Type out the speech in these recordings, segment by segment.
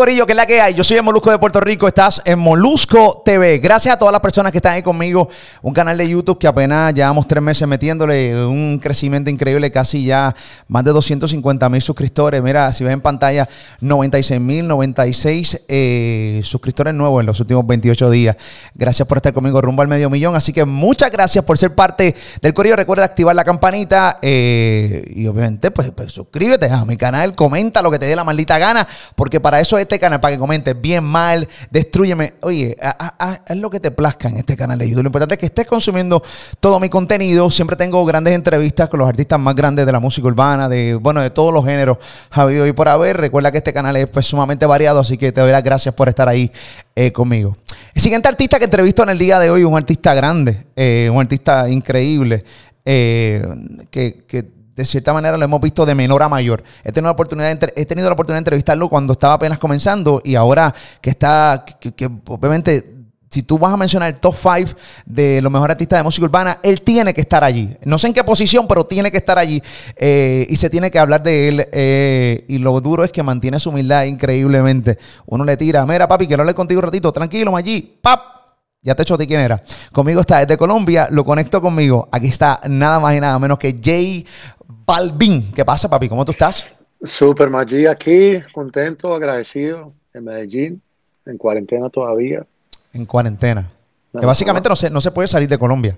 Corillo, que es la que hay. Yo soy el Molusco de Puerto Rico. Estás en Molusco TV. Gracias a todas las personas que están ahí conmigo. Un canal de YouTube que apenas llevamos tres meses metiéndole un crecimiento increíble, casi ya más de 250 mil suscriptores. Mira, si ves en pantalla, 96 mil 96 eh, suscriptores nuevos en los últimos 28 días. Gracias por estar conmigo rumbo al medio millón. Así que muchas gracias por ser parte del Corillo. Recuerda activar la campanita eh, y obviamente, pues, pues, suscríbete a mi canal, comenta lo que te dé la maldita gana, porque para eso este canal, para que comentes bien, mal, destruyeme. Oye, es lo que te plazca en este canal de YouTube. Lo importante es que estés consumiendo todo mi contenido. Siempre tengo grandes entrevistas con los artistas más grandes de la música urbana, de bueno, de todos los géneros habido y por haber. Recuerda que este canal es pues, sumamente variado, así que te doy las gracias por estar ahí eh, conmigo. El siguiente artista que entrevisto en el día de hoy, un artista grande, eh, un artista increíble, eh, que, que de cierta manera lo hemos visto de menor a mayor. He tenido la oportunidad de, he tenido la oportunidad de entrevistarlo cuando estaba apenas comenzando y ahora que está, que, obviamente si tú vas a mencionar el top 5 de los mejores artistas de música urbana, él tiene que estar allí. No sé en qué posición, pero tiene que estar allí. Eh, y se tiene que hablar de él. Eh, y lo duro es que mantiene su humildad increíblemente. Uno le tira, mira papi, quiero hablar contigo un ratito, tranquilo, allí, pap, ya te de quién era. Conmigo está desde Colombia, lo conecto conmigo. Aquí está nada más y nada menos que Jay Balvin. ¿Qué pasa, papi? ¿Cómo tú estás? Super Maggi aquí, contento, agradecido en Medellín, en cuarentena todavía. En cuarentena. que básicamente no se, no se puede salir de Colombia.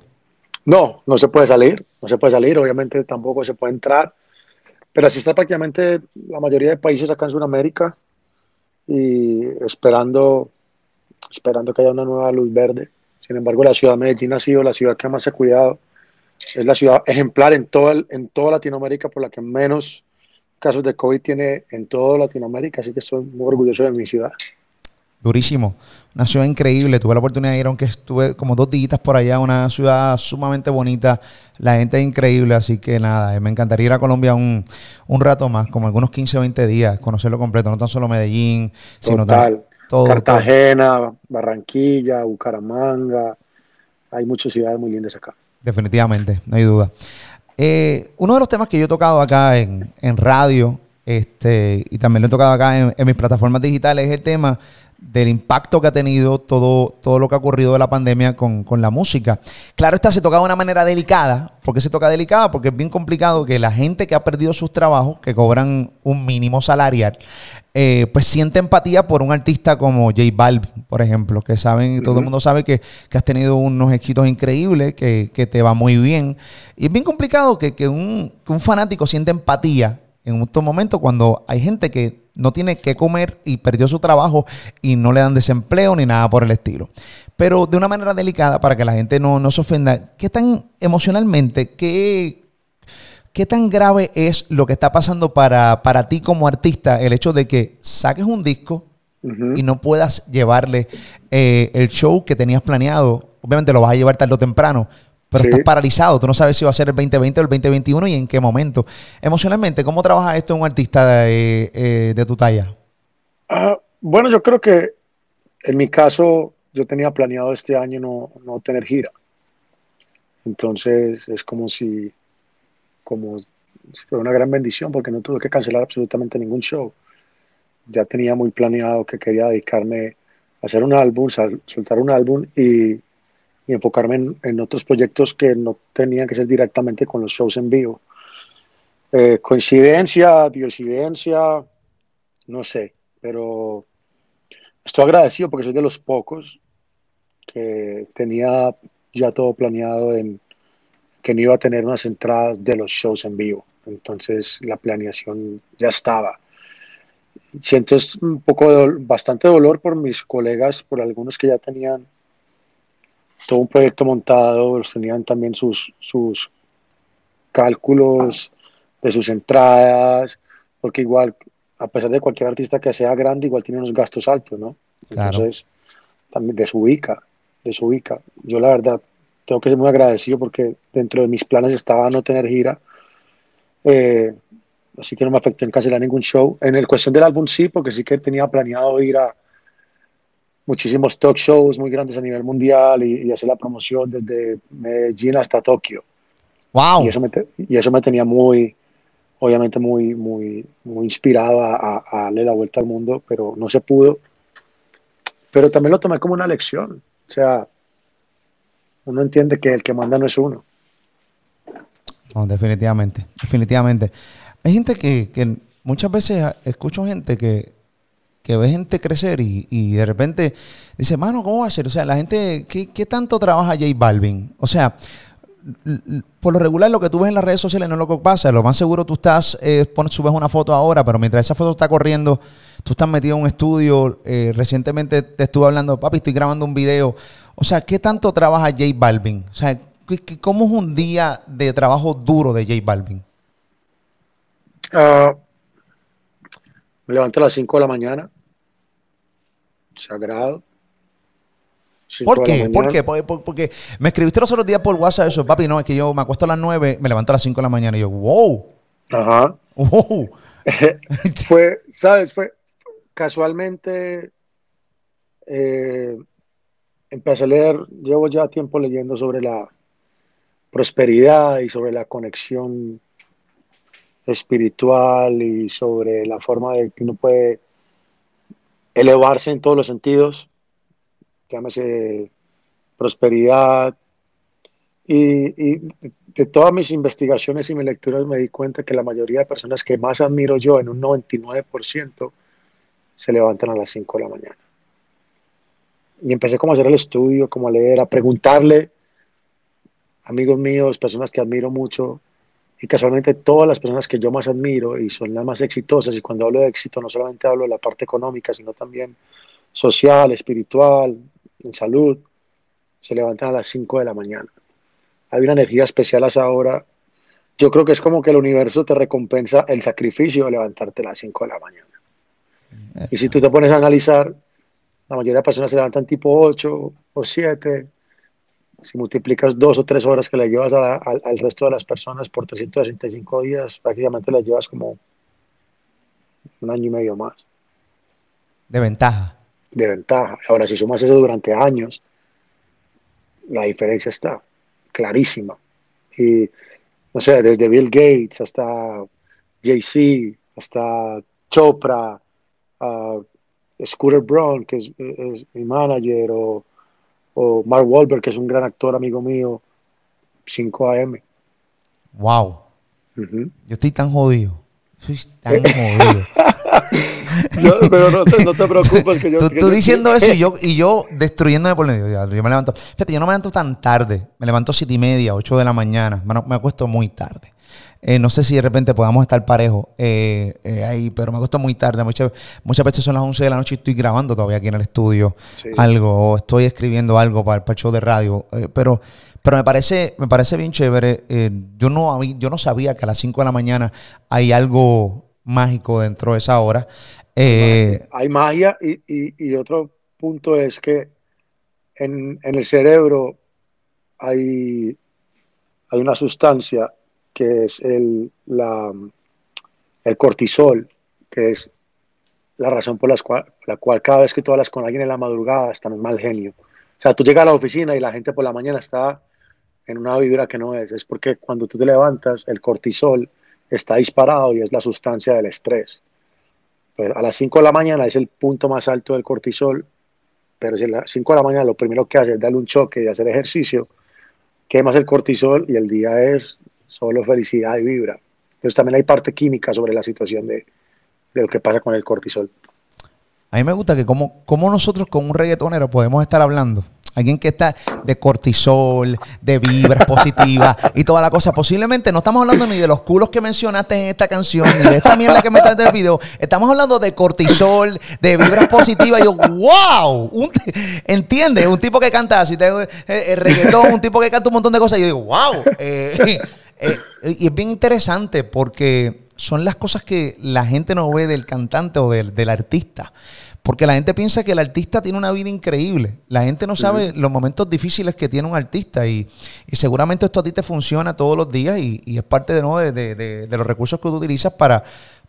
No, no se puede salir, no se puede salir, obviamente tampoco se puede entrar, pero así está prácticamente la mayoría de países acá en Sudamérica y esperando esperando que haya una nueva luz verde. Sin embargo, la ciudad de Medellín ha sido la ciudad que más se ha cuidado. Es la ciudad ejemplar en, todo en toda Latinoamérica por la que menos casos de COVID tiene en toda Latinoamérica, así que estoy muy orgulloso de mi ciudad. Durísimo, una ciudad increíble. Tuve la oportunidad de ir, aunque estuve como dos días por allá, una ciudad sumamente bonita. La gente es increíble, así que nada, me encantaría ir a Colombia un, un rato más, como algunos 15 o 20 días, conocerlo completo, no tan solo Medellín, sino también Cartagena, Barranquilla, Bucaramanga. Hay muchas ciudades muy lindas acá. Definitivamente, no hay duda. Eh, uno de los temas que yo he tocado acá en, radio este, y también lo he tocado acá en, en mis plataformas digitales es el tema del impacto que ha tenido todo, todo lo que ha ocurrido de la pandemia con, la música. Claro, esta se toca de una manera delicada. ¿Por qué se toca delicada? Porque es bien complicado que la gente que ha perdido sus trabajos, que cobran un mínimo salarial, eh, pues siente empatía por un artista como J Balvin, por ejemplo, que saben, todo el mundo sabe que, has tenido unos éxitos increíbles, que, te va muy bien. Y es bien complicado que, que, un, que un fanático siente empatía en estos momentos cuando hay gente que no tiene que comer y perdió su trabajo y no le dan desempleo ni nada por el estilo. Pero de una manera delicada, para que la gente no, no se ofenda, ¿qué tan emocionalmente, qué, qué tan grave es lo que está pasando para, para ti como artista el hecho de que saques un disco y no puedas llevarle eh, el show que tenías planeado? Obviamente lo vas a llevar tarde o temprano, pero estás paralizado. Tú no sabes si va a ser el 2020 o el 2021 y en qué momento. Emocionalmente, ¿cómo trabaja esto un artista de, eh, tu talla? Ah, bueno, yo creo que en mi caso, yo tenía planeado este año no, tener gira. Entonces es como si, como fue una gran bendición porque no tuve que cancelar absolutamente ningún show. Ya tenía muy planeado que quería dedicarme a hacer un álbum, soltar un álbum y y enfocarme en, otros proyectos que no tenían que ser directamente con los shows en vivo. Eh, coincidencia, diosidencia, no sé, pero estoy agradecido porque soy de los pocos que tenía ya todo planeado en que no iba a tener unas entradas de los shows en vivo. Entonces la planeación ya estaba. Siento un poco, bastante dolor por mis colegas, por algunos que ya tenían todo un proyecto montado, tenían también sus, sus cálculos de sus entradas, porque igual, a pesar de cualquier artista que sea grande, igual tiene unos gastos altos, ¿no? Entonces, también desubica, desubica. Yo la verdad tengo que ser muy agradecido porque dentro de mis planes estaba no tener gira. Eh, así que no me afectó en cancelar ningún show. En el cuestión del álbum sí, porque sí que tenía planeado ir a muchísimos talk shows muy grandes a nivel mundial y, y hacer la promoción desde Medellín hasta Tokio. Wow. Y eso me, te- y eso me tenía muy, obviamente muy, muy, muy inspirado a, darle la vuelta al mundo, pero no se pudo. Pero también lo tomé como una lección. O sea, uno entiende que el que manda no es uno. No, definitivamente, definitivamente. Hay gente que, que muchas veces escucho gente que, que ve gente crecer y, y de repente dice, mano, ¿cómo va a ser? O sea, la gente, ¿qué, qué tanto trabaja J Balvin? O sea, por lo regular lo que tú ves en las redes sociales no es lo que pasa. Lo más seguro tú estás, eh, pones, subes una foto ahora, pero mientras esa foto está corriendo, tú estás metido en un estudio. eh, recientemente te estuve hablando, papi, estoy grabando un video. O sea, ¿qué tanto trabaja J Balvin? O sea, ¿qué- qué- ¿cómo es un día de trabajo duro de J Balvin? Ah, me levanto a las 5 de la mañana. Sagrado. ¿Por qué? ¿Por qué? Porque, por- porque me escribiste los otros días por WhatsApp eso, papi, no, es que yo me acuesto a las 9, me levanto a las 5 de la mañana y yo, wow, Ajá. wow. Fue, ¿sabes? Fue casualmente. eh, empecé a leer, llevo ya tiempo leyendo sobre la prosperidad y sobre la conexión espiritual y sobre la forma de que uno puede elevarse en todos los sentidos, llámese prosperidad. Y, de todas mis investigaciones y mis lecturas me di cuenta que la mayoría de personas que más admiro yo, en un 99%, se levantan a las 5 de la mañana. Y empecé como a hacer el estudio, como a leer, a preguntarle amigos míos, personas que admiro mucho, y casualmente todas las personas que yo más admiro y son las más exitosas, y cuando hablo de éxito no solamente hablo de la parte económica, sino también social, espiritual, en salud, se levantan a las 5 de la mañana. Hay una energía especial a esa. Yo creo que es como que el universo te recompensa el sacrificio de levantarte a las 5 de la mañana. Y si tú te pones a analizar, la mayoría de personas se levantan tipo 8 o 7. Si multiplicas dos o tres horas que le llevas a al, resto de las personas por 365 días, prácticamente le llevas como un año y medio más De ventaja. de ventaja. Ahora, si sumas eso durante años, la diferencia está clarísima. Y, no sé, desde Bill Gates hasta Jay-Z, hasta Chopra, a Scooter Braun, que es, es mi manager, o, o Mark Wahlberg, que es un gran actor amigo mío, 5 AM. Wow. Yo estoy tan jodido. Soy tan jodido. Yo- pero no te, no te preocupes que yo... tú, que tú yo- diciendo eso y yo, y yo destruyéndome por medio. Ya, Yo me levanto. Fíjate, yo no me levanto tan tarde. Me levanto siete y media, 8 de la mañana. Me, me acuesto muy tarde. Eh, no sé si de repente podamos estar parejos eh, eh, ahí, pero me acuesto muy tarde. Muchas, muchas veces son las 11 de la noche y estoy grabando todavía aquí en el estudio Sí. algo o estoy escribiendo algo para, para el show de radio. Pero pero me parece, me parece bien chévere. Yo, no, yo no sabía que a las 5 de la mañana hay algo mágico dentro de esa hora. Hay magia y, y- y otro punto es que en, en el cerebro hay, hay una sustancia que es el, la, el cortisol, que es la razón por las cual- la cual cada vez que tú hablas con alguien en la madrugada están mal genio. O sea, tú llegas a la oficina y la gente por la mañana está en una vibra que no es. Es porque cuando tú te levantas, el cortisol está disparado y es la sustancia del estrés. Pues a las 5 de la mañana es el punto más alto del cortisol, pero si a las 5 de la mañana lo primero que hace es darle un choque y hacer ejercicio, quemas el cortisol y el día es solo felicidad y vibra. Entonces también hay parte química sobre la situación de, de lo que pasa con el cortisol. A mí me gusta que como, como nosotros con un reggaetonero podemos estar hablando. Alguien que está de cortisol, de vibras positivas y toda la cosa. Posiblemente no estamos hablando ni de los culos que mencionaste en esta canción, ni de esta mierda que me está en el video. Estamos hablando de cortisol, de vibras positivas. Y yo, wow, un ¿entiendes? Un tipo que canta así, tengo, eh, el reggaetón, un tipo que canta un montón de cosas. Y yo digo, wow. eh, eh, y es bien interesante porque son las cosas que la gente no ve del cantante o del, del artista. Porque la gente piensa que el artista tiene una vida increíble. La gente no sabe los momentos difíciles que tiene un artista. Y, y, seguramente esto a ti te funciona todos los días y, y es parte de, de, de, de, los recursos que tú utilizas para,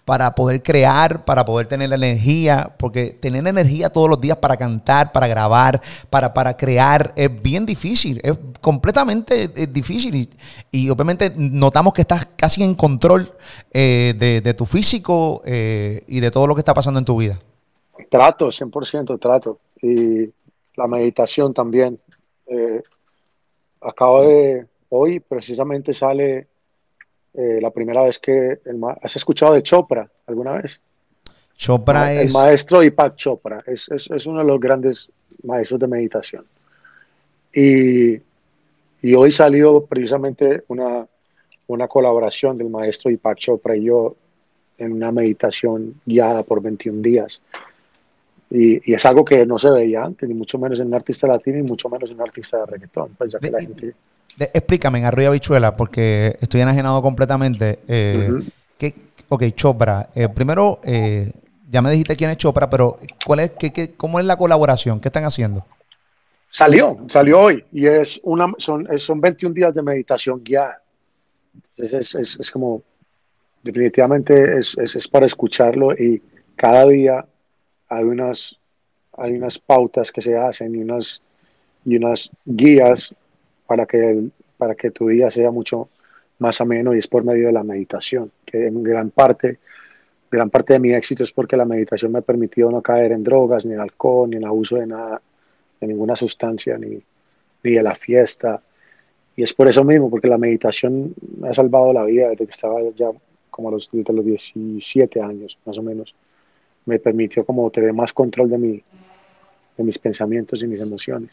para poder crear, para poder tener la energía, porque tener energía todos los días para cantar, para grabar, para, para crear, es bien difícil, es completamente difícil y, y, obviamente notamos que estás casi en control eh, de, de, tu físico eh, y de todo lo que está pasando en tu vida. Trato, 100% trato. Y la meditación también. Eh, acabo de, hoy precisamente sale eh, la primera vez que, ¿has escuchado de Chopra alguna vez? Chopra es... El maestro Ipak Chopra, es, es, es, uno de los grandes maestros de meditación. Y, y hoy salió precisamente una, una colaboración del maestro Ipak Chopra y yo en una meditación guiada por 21 días. Y, y, es algo que no se veía antes, ni mucho menos en un artista latino, y mucho menos en un artista de reggaetón. Pues ya que la gente... de, explícame en Arroyo Bichuela, porque estoy enajenado completamente. Eh, uh -huh. ¿qué, ok, Chopra. Eh, primero, eh, ya me dijiste quién es Chopra, pero ¿cuál es, qué, qué, ¿cómo es la colaboración? ¿Qué están haciendo? Salió, salió hoy. Y es una, son, son 21 días de meditación guiada. Es, es, es, es como, definitivamente es, es para escucharlo y cada día hay unas, hay unas pautas que se hacen y unas, y unas guías para que, para que tu día sea mucho más ameno y es por medio de la meditación, que en gran parte, gran parte de mi éxito es porque la meditación me ha permitido no caer en drogas, ni en alcohol, ni en abuso de nada, de ninguna sustancia, ni, ni de la fiesta. Y es por eso mismo, porque la meditación me ha salvado la vida desde que estaba ya como a los, desde los 17 años, más o menos me permitió como tener más control de, mi, de mis pensamientos y mis emociones.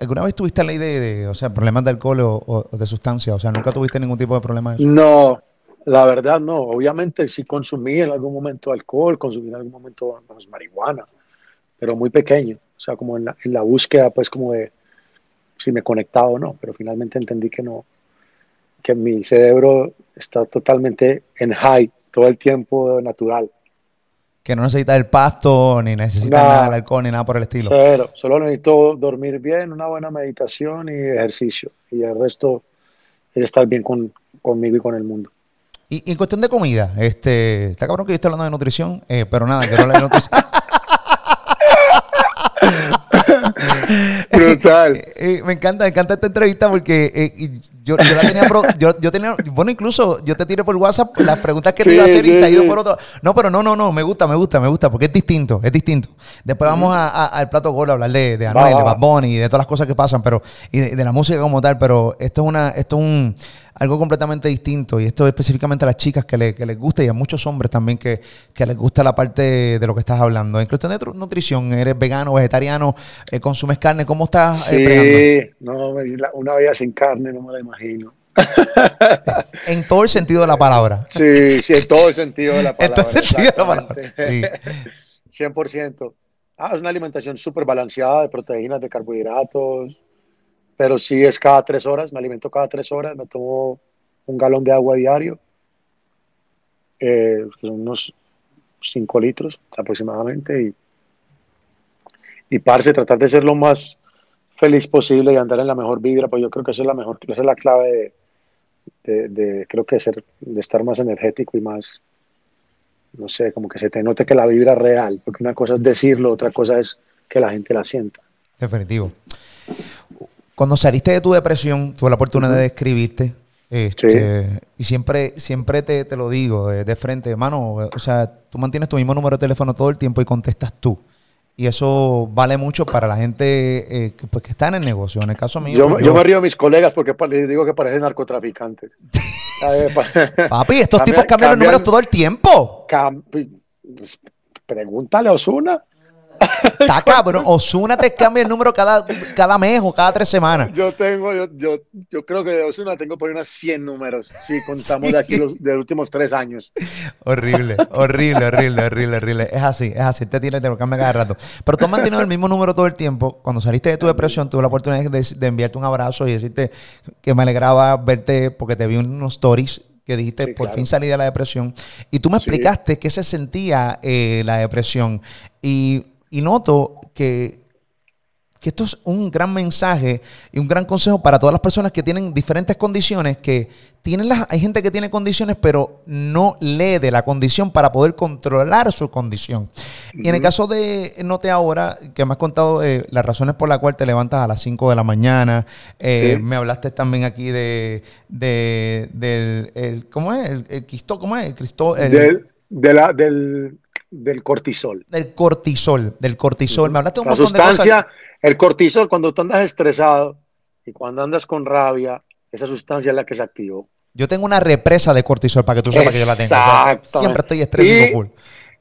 ¿Alguna vez tuviste ley de, de, o sea, problemas de alcohol o, o, de sustancia? O sea, ¿nunca tuviste ningún tipo de problema de eso? No, la verdad no. Obviamente sí consumí en algún momento alcohol, consumí en algún momento marihuana, pero muy pequeño. O sea, como en la, en la búsqueda, pues como de si me conectaba o no. Pero finalmente entendí que no, que mi cerebro está totalmente en high todo el tiempo natural que no necesita el pasto, ni necesita nada, nada del alcohol, ni nada por el estilo. Cero, solo necesito dormir bien, una buena meditación y ejercicio. Y el resto es estar bien con, conmigo y con el mundo. Y, y, en cuestión de comida, este, está cabrón que yo estoy hablando de nutrición, eh, pero nada, quiero hablar de nutrición. Brutal. Eh, eh, me encanta, me encanta esta entrevista porque eh, yo, yo, la tenía pro, yo, yo, tenía, bueno, incluso yo te tiré por WhatsApp las preguntas que sí, te iba a hacer sí, y se ha ido sí. por otro. No, pero no, no, no, me gusta, me gusta, me gusta, porque es distinto, es distinto. Después vamos a, a, al plato gordo a hablar de, de Anuel, de Bad Bunny y de todas las cosas que pasan, pero, y de, de, la música como tal, pero esto es una, esto es un algo completamente distinto y esto específicamente a las chicas que, le, que les gusta y a muchos hombres también que, que, les gusta la parte de lo que estás hablando. En cuestión de nutrición, ¿eres vegano, vegetariano, eh, consumes carne? ¿Cómo estás eh, sí, no, una vida sin carne no me la imagino. en todo el sentido de la palabra. Sí, sí, en todo el sentido de la palabra. en todo el sentido de la palabra. Sí. 100%. Ah, es una alimentación súper balanceada de proteínas, de carbohidratos, pero sí es cada tres horas, me alimento cada tres horas, me tomo un galón de agua diario, eh, son unos cinco litros aproximadamente, y, y parce, tratar de ser lo más feliz posible y andar en la mejor vibra, pues yo creo que esa es la mejor, esa es la clave de, de, de creo que ser, de estar más energético y más, no sé, como que se te note que la vibra es real, porque una cosa es decirlo, otra cosa es que la gente la sienta. Definitivo. Cuando saliste de tu depresión, tuve la oportunidad de escribirte. Este, sí. Y siempre, siempre te, te lo digo de, de, frente, hermano. O sea, tú mantienes tu mismo número de teléfono todo el tiempo y contestas tú. Y eso vale mucho para la gente eh, que, pues, que, está en el negocio. En el caso mío. Yo, pues, yo, yo me río a mis colegas porque les digo que parecen narcotraficantes. Papi, estos tipos cambian, cambian los números todo el tiempo. Cam pues, pregúntale a Osuna. Está cabrón. Osuna te cambia el número cada, cada mes o cada tres semanas. Yo tengo, yo, yo, yo creo que de Osuna tengo por unas 100 números. Si contamos sí. de aquí los, de los últimos tres años. Horrible, horrible, horrible, horrible, horrible. Es así, es así. Te tiene, te lo cambia cada rato. Pero tú has mantenido el mismo número todo el tiempo. Cuando saliste de tu depresión, tuve la oportunidad de, de enviarte un abrazo y decirte que me alegraba verte porque te vi unos stories que dijiste, Sí, por claro. fin salí de la depresión. Y tú me Sí. explicaste qué se sentía eh, la depresión. Y, y noto que, que esto es un gran mensaje y un gran consejo para todas las personas que tienen diferentes condiciones, que tienen las, hay gente que tiene condiciones, pero no lee de la condición para poder controlar su condición. Y en el caso de Note Ahora, que me has contado eh, las razones por las cuales te levantas a las 5 de la mañana, eh, Sí. me hablaste también aquí de, de del, el, ¿cómo es? El, el Cristo, ¿cómo es? El Cristo, el- Del, de la- del, del cortisol. del cortisol, del cortisol. Me hablaste un La montón de cosas. sustancia, el cortisol, cuando tú andas estresado y cuando andas con rabia, esa sustancia es la que se activó. Yo tengo una represa de cortisol para que tú sepas que yo la tengo. O sea, siempre estoy estresado Y- full.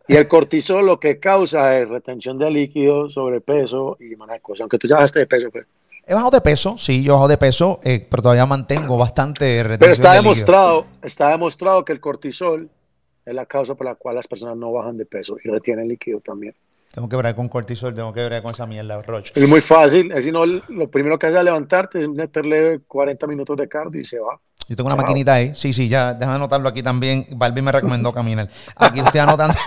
Y el cortisol lo que causa es retención de líquido, sobrepeso y demás cosas. Aunque tú ya bajaste de peso, pues. He bajado de peso, sí, yo he bajado de peso, eh, pero todavía mantengo bastante retención Pero está de líquido. demostrado, está demostrado que el cortisol es la causa por la cual las personas no bajan de peso y retienen líquido también. Tengo que ver con cortisol, tengo que ver con esa mierda, Roche. Es muy fácil, es no, lo primero que haces es levantarte, es meterle 40 minutos de cardio y se va. Yo tengo una Wow. maquinita ahí. Sí, sí, ya, déjame anotarlo aquí también. Barbie me recomendó caminar. Aquí lo estoy anotando.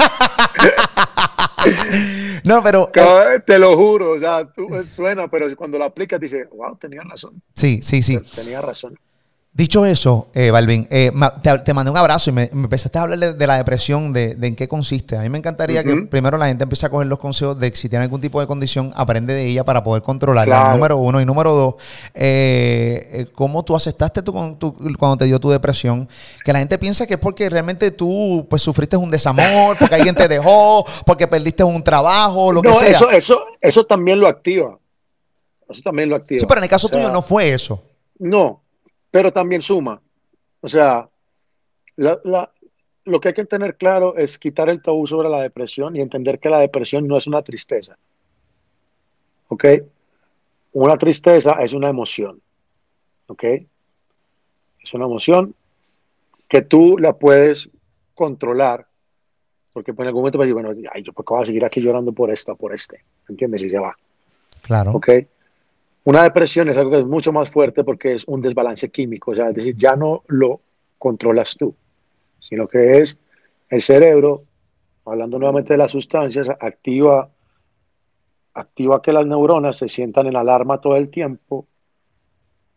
no, pero. eh, te lo juro, o sea, tú, eh, suena, pero cuando lo aplicas dices, wow, tenía razón, sí, sí, sí. tenía razón. Dicho eso, eh, Balvin, eh, te, te mandé un abrazo y me, me empezaste a hablar de, de la depresión, de, de en qué consiste. A mí me encantaría que primero la gente empiece a coger los consejos de que si tiene algún tipo de condición, aprende de ella para poder controlarla. Claro. Número uno. Y número dos, eh, eh, ¿cómo tú aceptaste tu, con- tu- cuando te dio tu depresión? Que la gente piensa que es porque realmente tú pues sufriste un desamor, porque alguien te dejó, porque perdiste un trabajo, lo que no, sea. eso, eso, eso también lo activa. Eso también lo activa. sí, pero en el caso O sea, tuyo no fue eso. No, pero también suma. O sea, la- la- lo que hay que tener claro es quitar el tabú sobre la depresión y entender que la depresión no es una tristeza. ¿Ok? Una tristeza es una emoción. ¿Ok? Es una emoción que tú la puedes controlar. Porque pues, en algún momento vas a decir, bueno, ay, yo por qué voy a seguir aquí llorando por esta, por este. ¿Entiendes? Y se va. Claro. ¿ok? Una depresión es algo que es mucho más fuerte porque es un desbalance químico, o sea, es decir, ya no lo controlas tú, sino que es el cerebro, hablando nuevamente de las sustancias, activa, activa que las neuronas se sientan en alarma todo el tiempo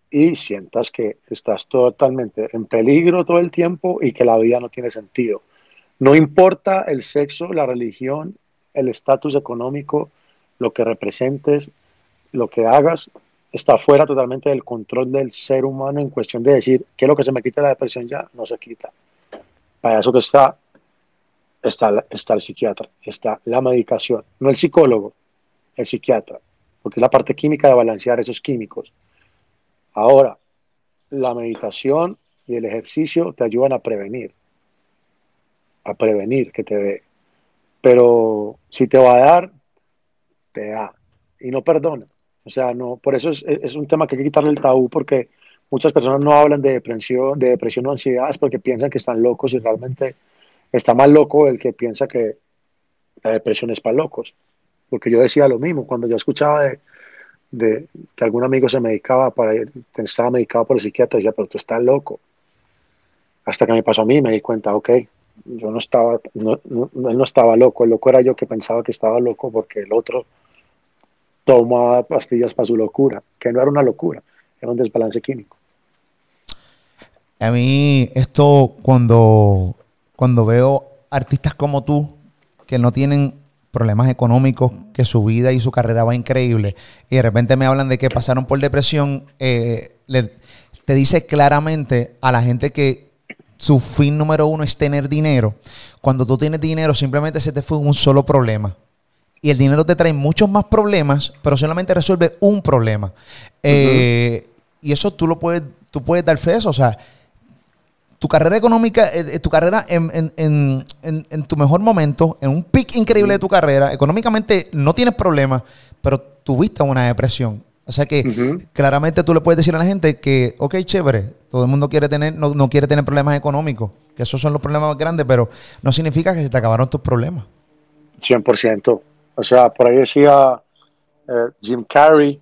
y sientas que estás totalmente en peligro todo el tiempo y que la vida no tiene sentido. No importa el sexo, la religión, el estatus económico, lo que representes, lo que hagas está fuera totalmente del control del ser humano en cuestión de decir qué es lo que se me quita la depresión ya, no se quita. Para eso que está, está, está el psiquiatra, está la medicación, no el psicólogo, el psiquiatra, porque es la parte química de balancear esos químicos. Ahora, la meditación y el ejercicio te ayudan a prevenir, a prevenir que te dé. Pero si te va a dar, te da y no perdona. O sea, no, por eso es, es un tema que hay que quitarle el tabú porque muchas personas no hablan de depresión, de depresión o ansiedad es porque piensan que están locos y realmente está más loco el que piensa que la depresión es para locos. Porque yo decía lo mismo cuando yo escuchaba de, de que algún amigo se medicaba para estaba medicado por el psiquiatra, decía, pero tú estás loco. Hasta que me pasó a mí me di cuenta, ok, yo no estaba, no, no, él no estaba loco, el loco era yo que pensaba que estaba loco porque el otro tomaba pastillas para su locura, que no era una locura, era un desbalance químico. A mí esto cuando, cuando veo artistas como tú que no tienen problemas económicos, que su vida y su carrera va increíble y de repente me hablan de que pasaron por depresión, eh, le- te dice claramente a la gente que su fin número uno es tener dinero. Cuando tú tienes dinero simplemente se te fue un solo problema. Y el dinero te trae muchos más problemas, pero solamente resuelve un problema. Eh, y eso tú lo puedes, tú puedes dar fe de eso. O sea, tu carrera económica, eh, eh, tu carrera en, en- en- tu mejor momento, en un pic increíble de tu carrera, económicamente no tienes problemas, pero tuviste una depresión. O sea que claramente tú le puedes decir a la gente que, ok, chévere, todo el mundo quiere tener, no, no quiere tener problemas económicos, que esos son los problemas más grandes, pero no significa que se te acabaron tus problemas. 100%. O sea, por ahí decía eh, Jim Carrey,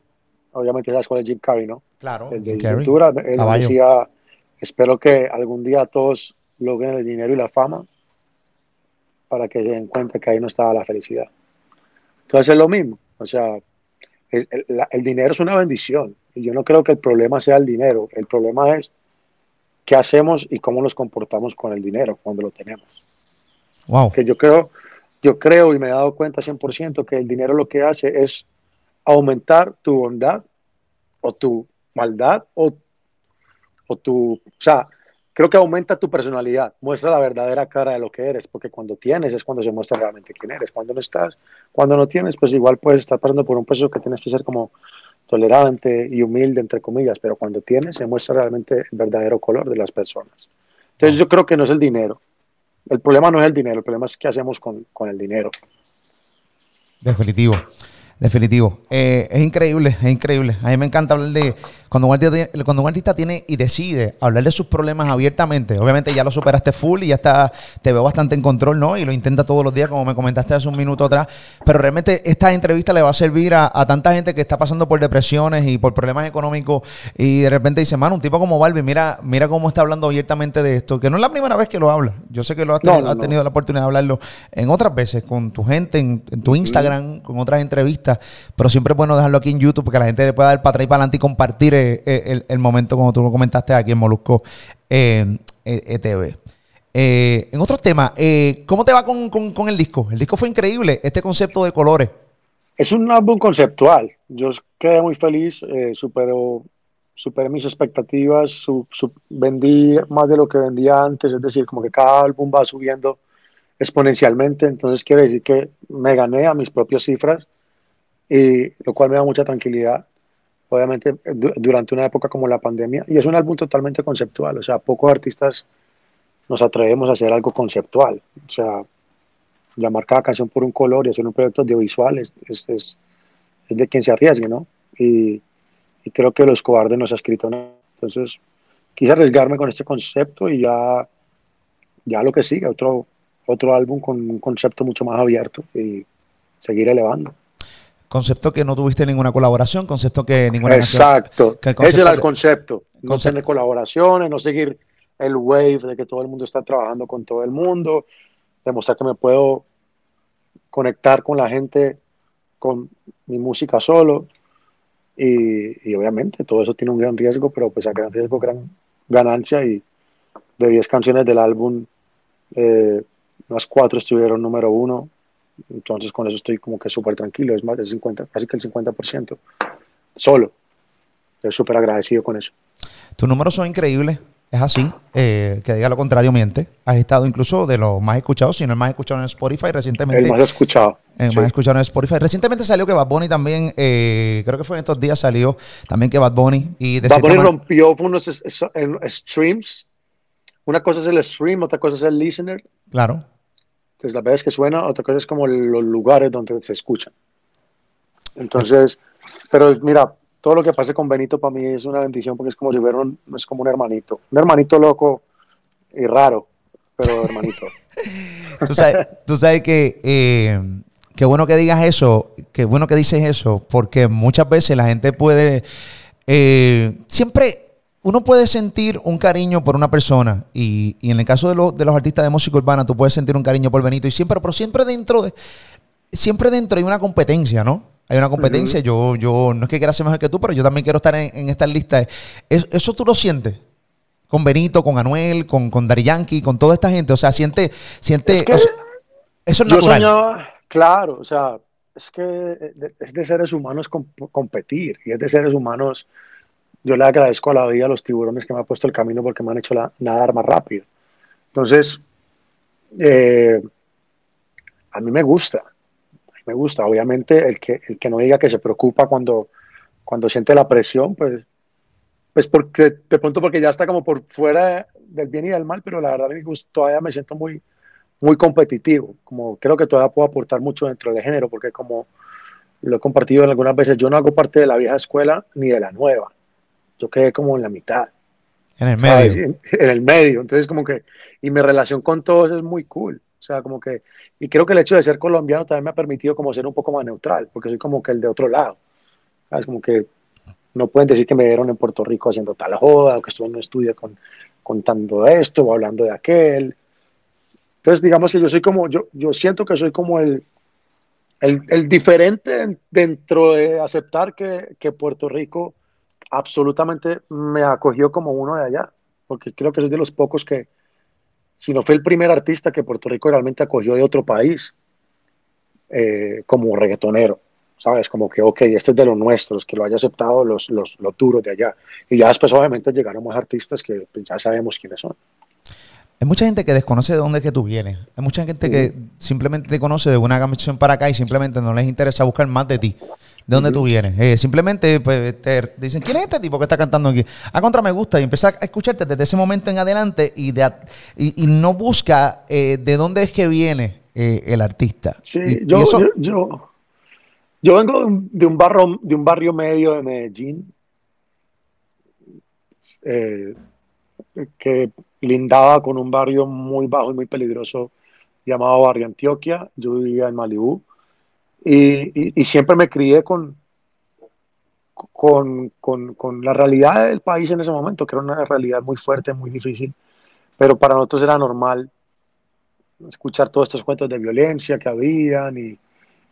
obviamente sabes cuál es Jim Carrey, ¿no? Claro. El de pintura, él Caballo. decía, espero que algún día todos logren el dinero y la fama para que se den cuenta que ahí no estaba la felicidad. Entonces es lo mismo, o sea, el, el, dinero es una bendición y yo no creo que el problema sea el dinero, el problema es qué hacemos y cómo nos comportamos con el dinero cuando lo tenemos. Wow. Que yo creo, yo creo y me he dado cuenta 100% que el dinero lo que hace es aumentar tu bondad o tu maldad o, o tu, o sea, creo que aumenta tu personalidad, muestra la verdadera cara de lo que eres, porque cuando tienes es cuando se muestra realmente quién eres, cuando no estás, cuando no tienes, pues igual puedes estar pasando por un proceso que tienes que ser como tolerante y humilde, entre comillas, pero cuando tienes se muestra realmente el verdadero color de las personas. Entonces yo creo que no es el dinero, el problema no es el dinero, el problema es qué hacemos con, con el dinero. Definitivo. Definitivo. Eh, es increíble, es increíble. A mí me encanta hablar de cuando un, artista, cuando un artista tiene y decide hablar de sus problemas abiertamente. Obviamente ya lo superaste full y ya está, te veo bastante en control, ¿no? Y lo intenta todos los días, como me comentaste hace un minuto atrás. Pero realmente esta entrevista le va a servir a, tanta gente que está pasando por depresiones y por problemas económicos y de repente dice, mano, un tipo como Balbi, mira, mira cómo está hablando abiertamente de esto, que no es la primera vez que lo habla. Yo sé que lo has, tenido, la oportunidad de hablarlo en otras veces, con tu gente, en, tu Instagram, con otras entrevistas pero siempre es bueno dejarlo aquí en YouTube porque la gente le pueda dar para atrás y para adelante y compartir eh, eh, el, momento como tú lo comentaste aquí en Molusco eh, ETV. en otros temas, ¿cómo te va con, el disco? El disco fue increíble, este concepto de colores. Es un álbum conceptual. Yo quedé muy feliz, superó, superé mis expectativas, vendí más de lo que vendía antes, es decir, como que cada álbum va subiendo exponencialmente, entonces quiere decir que me gané a mis propias cifras y lo cual me da mucha tranquilidad, obviamente durante una época como la pandemia, y es un álbum totalmente conceptual, o sea, pocos artistas nos atrevemos a hacer algo conceptual, o sea, llamar cada canción por un color y hacer un proyecto audiovisual es, es, es, de quien se arriesgue, ¿no? Y, y, creo que Los Cobardes nos ha escrito nada. Entonces, quise arriesgarme con este concepto y ya, ya lo que sigue, otro, otro álbum con un concepto mucho más abierto y seguir elevando. Concepto que no tuviste ninguna colaboración, concepto que ninguna. Exacto. Ese era el concepto. No tener colaboraciones, no seguir el wave de que todo el mundo está trabajando con todo el mundo, demostrar que me puedo conectar con la gente con mi música solo. Y, obviamente todo eso tiene un gran riesgo, pero pues a gran riesgo, gran ganancia. Y de 10 canciones del álbum, eh, unas cuatro estuvieron número uno, entonces con eso estoy como que súper tranquilo, es más del 50, casi que el 50%, solo. Estoy súper agradecido con eso. Tus números son increíbles, es así, eh, que diga lo contrario miente. Has estado incluso de los más escuchados, si no el más escuchado en Spotify recientemente. El más escuchado. El más escuchado en Spotify. Recientemente salió que Bad Bunny también, eh, creo que fue en estos días salió también que Bad Bunny. Y Bad Bunny rompió unos streams. Una cosa es el stream, otra cosa es el listener. Claro. Entonces, la vez que suena, otra cosa es como los lugares donde se escuchan. Entonces, pero mira, todo lo que pase con Benito para mí es una bendición porque es como si fuera un, es como un hermanito. Un hermanito loco y raro, pero hermanito. tú, sabes, que eh, qué bueno que digas eso, qué bueno que dices eso, porque muchas veces la gente puede eh, siempre uno puede sentir un cariño por una persona y, en el caso de, los artistas de música urbana tú puedes sentir un cariño por Benito y siempre, pero siempre dentro de, siempre dentro hay una competencia, ¿no? Hay una competencia. Yo, yo no es que quiera ser mejor que tú, pero yo también quiero estar en, esta lista. ¿Eso tú lo sientes? Con Benito, con Anuel, con, con Dari Yankee, con toda esta gente. O sea, siente, siente. eso es natural. Yo soñaba, claro, o sea, es que es de seres humanos competir y es de seres humanos yo le agradezco a la vida a los tiburones que me han puesto el camino porque me han hecho la, nadar más rápido. Entonces, eh, a mí me gusta, me gusta. Obviamente, el que, el que no diga que se preocupa cuando, cuando siente la presión, pues, pues porque de pronto porque ya está como por fuera del bien y del mal, pero la verdad todavía me siento muy, muy competitivo. Como creo que todavía puedo aportar mucho dentro del género, porque como lo he compartido en algunas veces, yo no hago parte de la vieja escuela ni de la nueva yo quedé como en la mitad. En el medio. En, el medio. Entonces, como que, y mi relación con todos es muy cool. O sea, como que, y creo que el hecho de ser colombiano también me ha permitido como ser un poco más neutral, porque soy como que el de otro lado. ¿Sabes? Como que no pueden decir que me vieron en Puerto Rico haciendo tal joda o que estuve en un estudio con, contando esto o hablando de aquel. Entonces, digamos que yo soy como, yo, yo siento que soy como el, el, el diferente dentro de aceptar que, que, Puerto Rico absolutamente me acogió como uno de allá, porque creo que soy de los pocos que, si no fue el primer artista que Puerto Rico realmente acogió de otro país eh, como reggaetonero. ¿Sabes? Como que, ok, este es de los nuestros, que lo haya aceptado los, los, los duros de allá. Y ya después, obviamente, llegaron más artistas que pues, ya sabemos quiénes son. Hay mucha gente que desconoce de dónde es que tú vienes. Hay mucha gente que simplemente te conoce de una canción para acá y simplemente no les interesa buscar más de ti. ¿De dónde tú vienes? Eh, simplemente pues, te dicen, ¿quién es este tipo que está cantando aquí? A contra me gusta y empieza a escucharte desde ese momento en adelante y, de, y, no busca eh, de dónde es que viene eh, el artista. Sí, yo, yo, yo, vengo de un, barrio, de un barrio medio de Medellín que lindaba con un barrio muy bajo y muy peligroso llamado Barrio Antioquia. Yo vivía en Malibú y, y, siempre me crié con, con, con, con, la realidad del país en ese momento, que era una realidad muy fuerte, muy difícil, pero para nosotros era normal escuchar todos estos cuentos de violencia que habían y,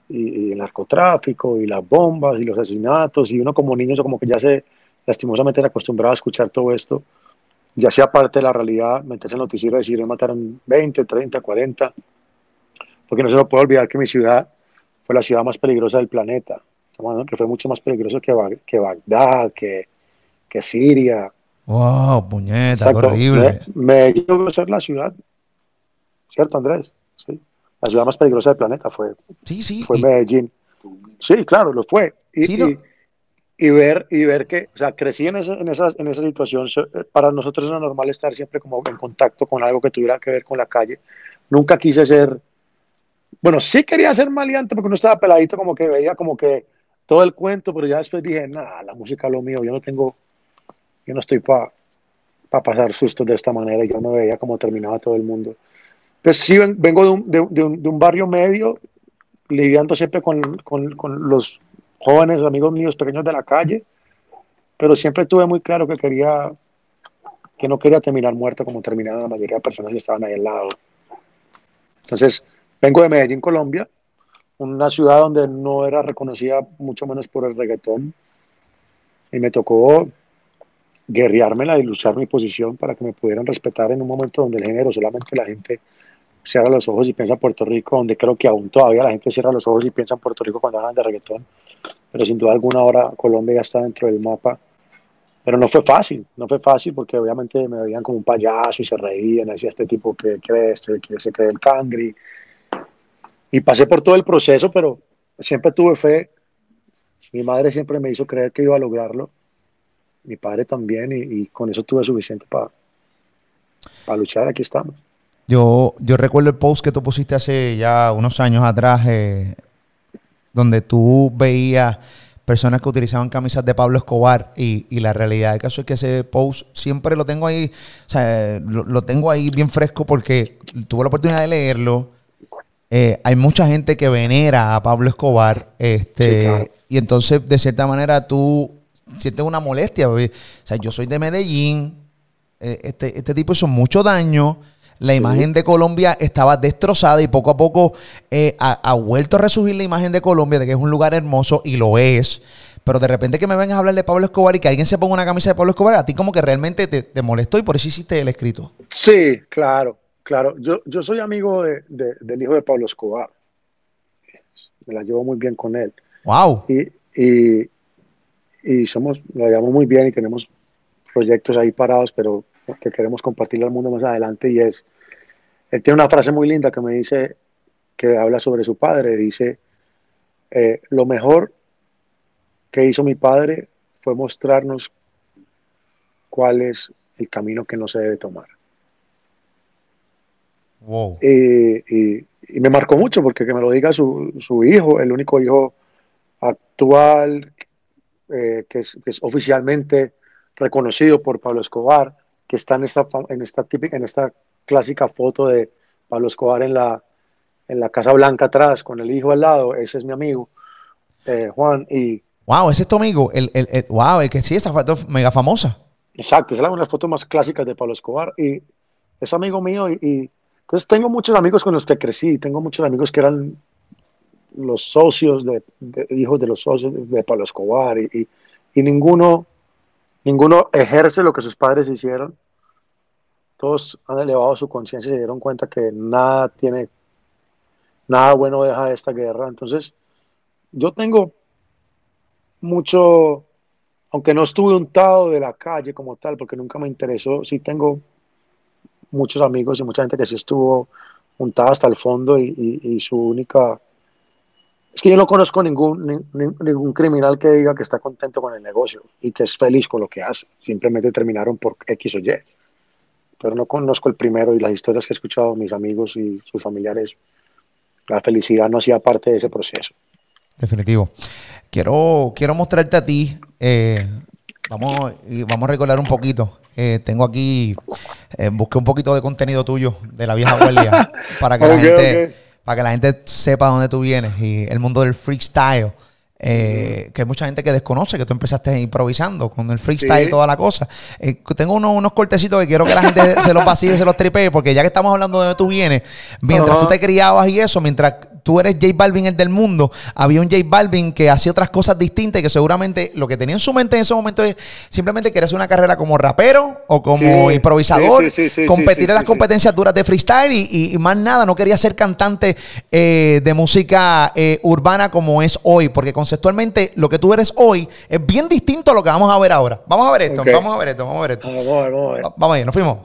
y, el narcotráfico y las bombas y los asesinatos y uno como niño como que ya se lastimosamente era acostumbrado a escuchar todo esto ya sea parte de la realidad, meterse en el noticiero y decir, mataron 20, 30, 40, porque no se me puede olvidar que mi ciudad fue la ciudad más peligrosa del planeta, que fue mucho más peligroso que, que Bagdad, que, que Siria. ¡Wow, puñeta, horrible! Me, me ser la ciudad, ¿cierto, Andrés? Sí. La ciudad más peligrosa del planeta fue, sí, sí, fue Medellín. Sí, claro, lo fue. Y, sí, y ver, y ver que, o sea, crecí en esa, en esa, en esa situación. Eh, para nosotros era normal estar siempre como en contacto con algo que tuviera que ver con la calle. Nunca quise ser, bueno, sí quería ser maleante porque no estaba peladito, como que veía como que todo el cuento, pero ya después dije, nada, la música es lo mío, yo no tengo, yo no estoy para pa pasar sustos de esta manera, yo no veía cómo terminaba todo el mundo. Pues sí, vengo de un, de, un, de un barrio medio, lidiando siempre con, con, con los jóvenes, amigos míos pequeños de la calle, pero siempre tuve muy claro que quería, que no quería terminar muerto como terminaron la mayoría de personas que estaban ahí al lado. Entonces, vengo de Medellín, Colombia, una ciudad donde no era reconocida mucho menos por el reggaetón, y me tocó guerreármela y luchar mi posición para que me pudieran respetar en un momento donde el género solamente la gente cierra los ojos y piensa en Puerto Rico, donde creo que aún todavía la gente cierra los ojos y piensa en Puerto Rico cuando hablan de reggaetón, pero sin duda alguna ahora Colombia ya está dentro del mapa. Pero no fue fácil, no fue fácil porque obviamente me veían como un payaso y se reían, decía este tipo que cree, que se cree el cangri. Y pasé por todo el proceso, pero siempre tuve fe. Mi madre siempre me hizo creer que iba a lograrlo. Mi padre también, y, con eso tuve suficiente para para luchar. Aquí estamos. Yo, yo recuerdo el post que tú pusiste hace ya unos años atrás, eh, donde tú veías personas que utilizaban camisas de Pablo Escobar y, la realidad del caso es que ese post siempre lo tengo ahí, o sea, lo, tengo ahí bien fresco porque tuve la oportunidad de leerlo. Eh, hay mucha gente que venera a Pablo Escobar, este, y entonces de cierta manera tú sientes una molestia. O sea, yo soy de Medellín, eh, este, este tipo hizo mucho daño la imagen de Colombia estaba destrozada y poco a poco eh, ha, vuelto a resurgir la imagen de Colombia, de que es un lugar hermoso y lo es. Pero de repente que me vengas a hablar de Pablo Escobar y que alguien se ponga una camisa de Pablo Escobar, a ti como que realmente te, molestó y por eso hiciste el escrito. Sí, claro, claro. Yo, yo soy amigo del hijo de Pablo Escobar. Me la llevo muy bien con él. Wow. Y, y, y somos, lo llevamos muy bien y tenemos proyectos ahí parados, pero que queremos compartirle al mundo más adelante y es, él tiene una frase muy linda que me dice, que habla sobre su padre, dice, eh, lo mejor que hizo mi padre fue mostrarnos cuál es el camino que no se debe tomar. Y, me marcó mucho porque que me lo diga su, su hijo, el único hijo actual eh, que, es, que, es, oficialmente reconocido por Pablo Escobar, que está en esta, en esta, típica, en esta clásica foto de Pablo Escobar en la, en la Casa Blanca atrás, con el hijo al lado, ese es mi amigo, eh, Juan, y, Wow, ese es tu amigo. El, el, el- wow, es que sí, esa foto mega famosa. Exacto, esa es una de las fotos más clásicas de Pablo Escobar y es amigo mío y, y entonces tengo muchos amigos con los que crecí, tengo muchos amigos que eran los socios de, hijos de los socios de, Pablo Escobar y, ninguno ninguno ejerce lo que sus padres hicieron. Todos han elevado su conciencia y se dieron cuenta que nada tiene nada bueno deja de esta guerra. Entonces, yo tengo mucho aunque no estuve untado de la calle como tal, porque nunca me interesó, sí tengo muchos amigos y mucha gente que sí estuvo untada hasta el fondo y, su única... Es que yo no conozco ningún, ni- ni- ningún criminal que diga que está contento con el negocio y que es feliz con lo que hace. Simplemente terminaron por X o Y. Pero no conozco el primero y las historias que he escuchado mis amigos y sus familiares. La felicidad no hacía parte de ese proceso. Definitivo. Quiero, quiero mostrarte a ti. eh, vamos, y vamos a recordar un poquito. Eh, tengo aquí, eh, busqué un poquito de contenido tuyo de la vieja guardia para que la gente, para que la gente sepa dónde tú vienes y el mundo del freestyle. Eh, que hay mucha gente que desconoce que tú empezaste improvisando con el freestyle y Sí. toda la cosa. Eh, tengo unos, unos cortecitos que quiero que la gente se los vacile y se los tripee, porque ya que estamos hablando de dónde tú vienes, mientras tú te criabas y eso, mientras tú eres J Balvin el del mundo, había un J Balvin que hacía otras cosas distintas y que seguramente lo que tenía en su mente en ese momento es simplemente querer hacer una carrera como rapero o como Sí, improvisador, sí, competir en las competencias duras de freestyle y, y- y más nada, no quería ser cantante eh, de música urbana como es hoy, porque conceptualmente lo que tú eres hoy es bien distinto a lo que vamos a ver ahora. Vamos a ver esto, vamos a ver esto, vamos a ver esto. Vamos a ver, vamos a ver. Va- Vamos ahí, nos fuimos.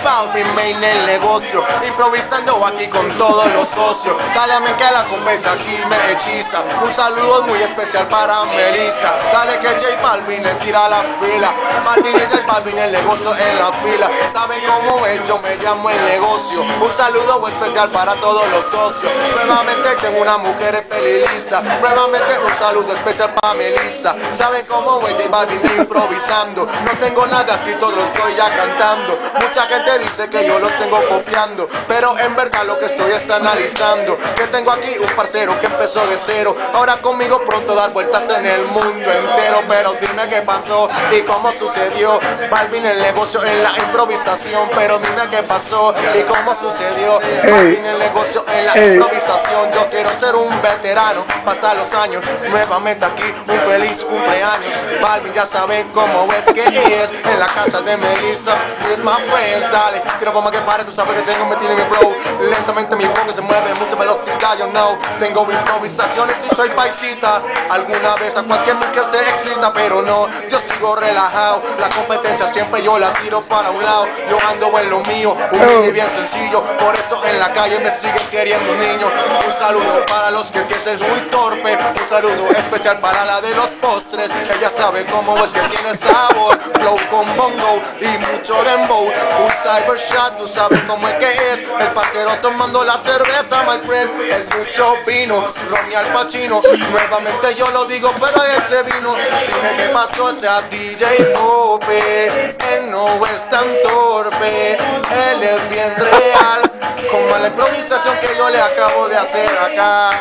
Es J Balvin, main el negocio Improvisando aquí con todos los socios. Dale a mí que la conversa aquí me hechiza. Un saludo muy especial para Melissa. Dale que J Balvin le tira la fila Martín y J Balvin, el negocio en la fila. Saben cómo es, yo me llamo el negocio. Un saludo muy especial para todos los socios. Nuevamente tengo una mujer peliliza Nuevamente un saludo especial para Melissa. Saben cómo es J Balvin improvisando. No tengo nada escrito, lo estoy ya cantando. Mucha gente dice que yo lo tengo copiando Pero en verdad lo que estoy es analizando Que tengo aquí un parcero que empezó de cero Ahora conmigo pronto dar vueltas en el mundo entero Pero dime qué pasó y cómo sucedió. Balvin el negocio en la improvisación Pero dime qué pasó y cómo sucedió. Balvin el negocio en la improvisación Yo quiero ser un veterano, pasar los años Nuevamente aquí, un feliz cumpleaños. Balvin ya sabe cómo es que es En la casa de Melissa, with my friends Dale, quiero como que pare, tú sabes que tengo metido en mi flow. Lentamente mi boca se mueve, mucha velocidad, yo know. Tengo improvisaciones y soy paisita. Alguna vez a cualquier mujer se excita Pero no, yo sigo relajado. La competencia siempre yo la tiro para un lado. Yo ando en lo mío, humilde y bien sencillo. Por eso en la calle me siguen queriendo niños Un saludo para los que piensan muy torpe. Un saludo especial para la de los postres. Ella sabe cómo es que tiene sabor. Flow con bongo y mucho dembow. Un cyber shot, tú sabes cómo es que es. El parcero tomando la cerveza, my friend Es mucho vino, Ronnie Al Pacino Nuevamente yo lo digo, pero él se vino. Dime qué pasó ese a DJ Pope Él no es tan torpe Él es bien real. Como la improvisación que yo le acabo de hacer acá.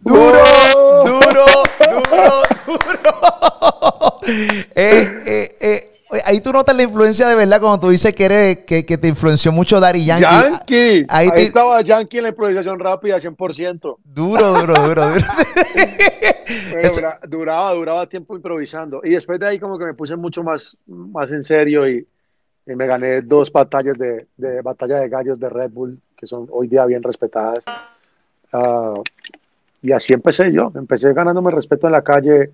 Duro, duro, duro, duro. Eh, eh, eh, ahí tú notas la influencia de verdad cuando tú dices que, eres, que, que te influenció mucho Daddy Yankee. Yankee. Ahí Ahí, te- estaba Yankee en la improvisación rápida, 100%. Duro, duro, duro, duro. Eso- dura- duraba, duraba tiempo improvisando. Y después de ahí como que me puse mucho más, más en serio y, y me gané dos batallas de, de batalla de gallos de Red Bull, que son hoy día bien respetadas. Ah, y así empecé yo. Empecé ganándome respeto en la calle,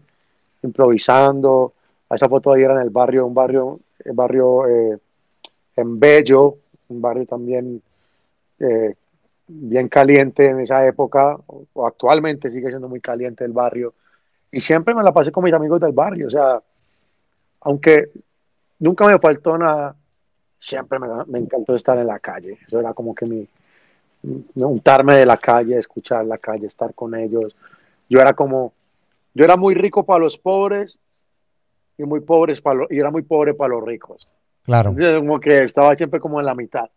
improvisando. Esa foto ahí era en el barrio, un barrio, un barrio eh, en Bello, un barrio también eh, bien caliente en esa época, o, actualmente sigue siendo muy caliente el barrio. Y siempre me la pasé con mis amigos del barrio, o sea, aunque nunca me faltó nada, siempre me, me encantó estar en la calle. Eso era como que mi- untarme de la calle, escuchar la calle, estar con ellos. Yo era como, yo era muy rico para los pobres y muy pobres para y era muy pobre para los ricos. Claro. Entonces, como que estaba siempre como en la mitad.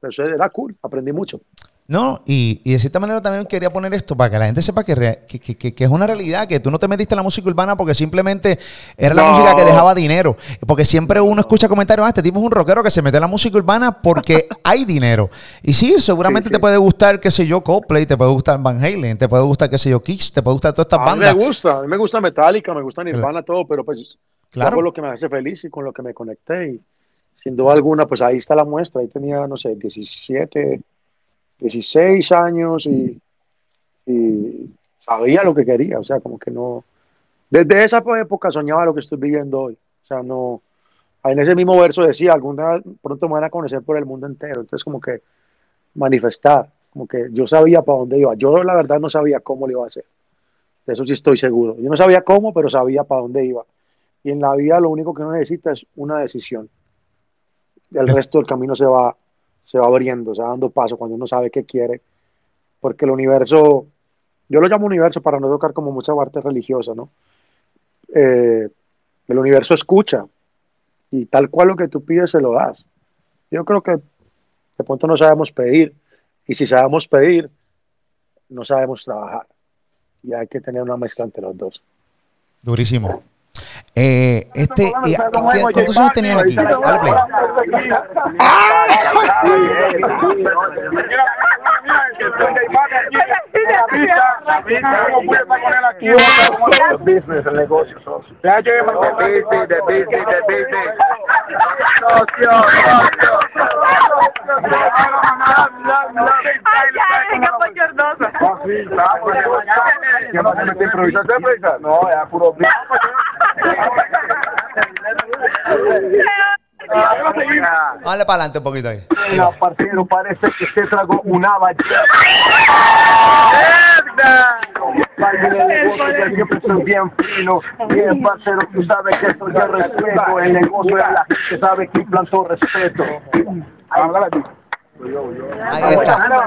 Pero eso era cool, aprendí mucho. No, y, y de cierta manera también quería poner esto para que la gente sepa que, rea- que, que- que- es una realidad, que tú no te metiste en la música urbana porque simplemente era la No. música que dejaba dinero. Porque siempre uno escucha comentarios, ah, este tipo es un rockero que se mete en la música urbana porque hay dinero. Y sí, seguramente Sí, sí. te puede gustar, qué sé yo, Coldplay, te puede gustar Van Halen, te puede gustar, qué sé yo, Kiss, te puede gustar todas estas A mí me bandas. gusta, a mí me gusta Metallica, me gusta Nirvana, todo, pero pues Claro. hago lo que me hace feliz y con lo que me conecté. Y sin duda alguna, pues ahí está la muestra. Ahí tenía, no sé, 17, 16 años y, y sabía lo que quería. O sea, como que no. Desde esa época soñaba lo que estoy viviendo hoy. O sea, no. En ese mismo verso decía, algún día pronto me van a conocer por el mundo entero. Entonces, como que manifestar, como que yo sabía para dónde iba. Yo, la verdad, no sabía cómo lo iba a hacer. De eso sí estoy seguro. Yo no sabía cómo, pero sabía para dónde iba. Y en la vida lo único que uno necesita es una decisión. El resto del camino se va, se va abriendo, se va dando paso cuando uno sabe qué quiere. Porque el universo, yo lo llamo universo para no tocar como mucha parte religiosa, ¿no? Eh, el universo escucha y tal cual lo que tú pides se lo das. Yo creo que de pronto no sabemos pedir y si sabemos pedir, no sabemos trabajar. Y hay que tener una mezcla entre los dos. Durísimo. Eh, este, y- ¿qué- ¿Cuántos años tenías aquí? Dale play. business, el negocio, socio. De business, de business, de business. Socio, socio. Ay, qué bochornoso. No, sí, claro, porque ¿qué no se mete a improvisar? ¿Se improvisa? No, ya puro. Dale para adelante un poquito ahí. Mira, parcero, parece que se tragó una ballena. El siempre soy bien fino. Bien, parcero, tú sabes que esto yo respeto. El negocio es la gente sabe que implantó respeto. Háblale. Ahí está.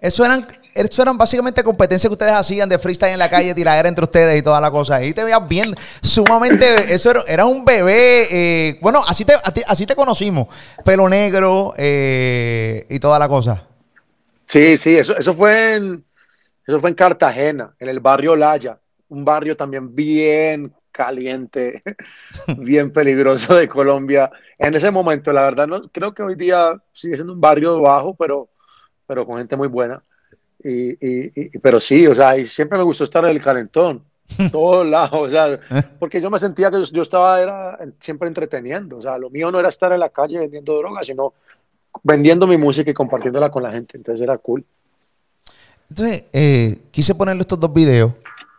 Eso eran, eso eran básicamente competencias que ustedes hacían de freestyle en la calle, tiradera entre ustedes y toda la cosa. Ahí te veías bien, sumamente. Eso era, era un bebé. eh, bueno, así te, así te conocimos. Pelo negro eh, y toda la cosa. Sí, sí, eso, eso fue en eso fue en Cartagena, en el barrio Laya, un barrio también bien caliente, bien peligroso de Colombia. En ese momento, la verdad, no creo que hoy día sigue siendo un barrio bajo, pero, pero con gente muy buena. Y, y- y- pero sí, o sea, y siempre me gustó estar en el calentón, todos lados, o sea, porque yo me sentía que yo, yo estaba era siempre entreteniendo, o sea, lo mío no era estar en la calle vendiendo drogas, sino vendiendo mi música y compartiéndola con la gente, entonces era cool. Entonces, eh, quise ponerle estos dos videos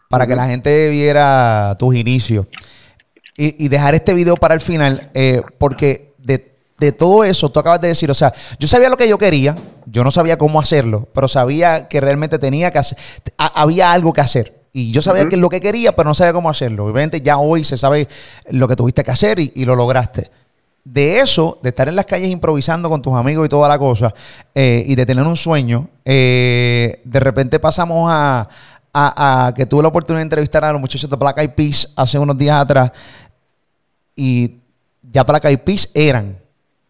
para que la gente viera tus inicios y, y dejar este video para el final, eh, porque de, de todo eso, tú acabas de decir, o sea, yo sabía lo que yo quería, yo no sabía cómo hacerlo, pero sabía que realmente tenía que hacer, ha- había algo que hacer. Y yo sabía que lo que quería, pero no sabía cómo hacerlo. Obviamente ya hoy se sabe lo que tuviste que hacer y, y lo lograste de eso, de estar en las calles improvisando con tus amigos y toda la cosa, eh, y de tener un sueño, eh, de repente pasamos a, a- a que tuve la oportunidad de entrevistar a los muchachos de Black Eyed Peas hace unos días atrás, y ya Black Eyed Peas eran,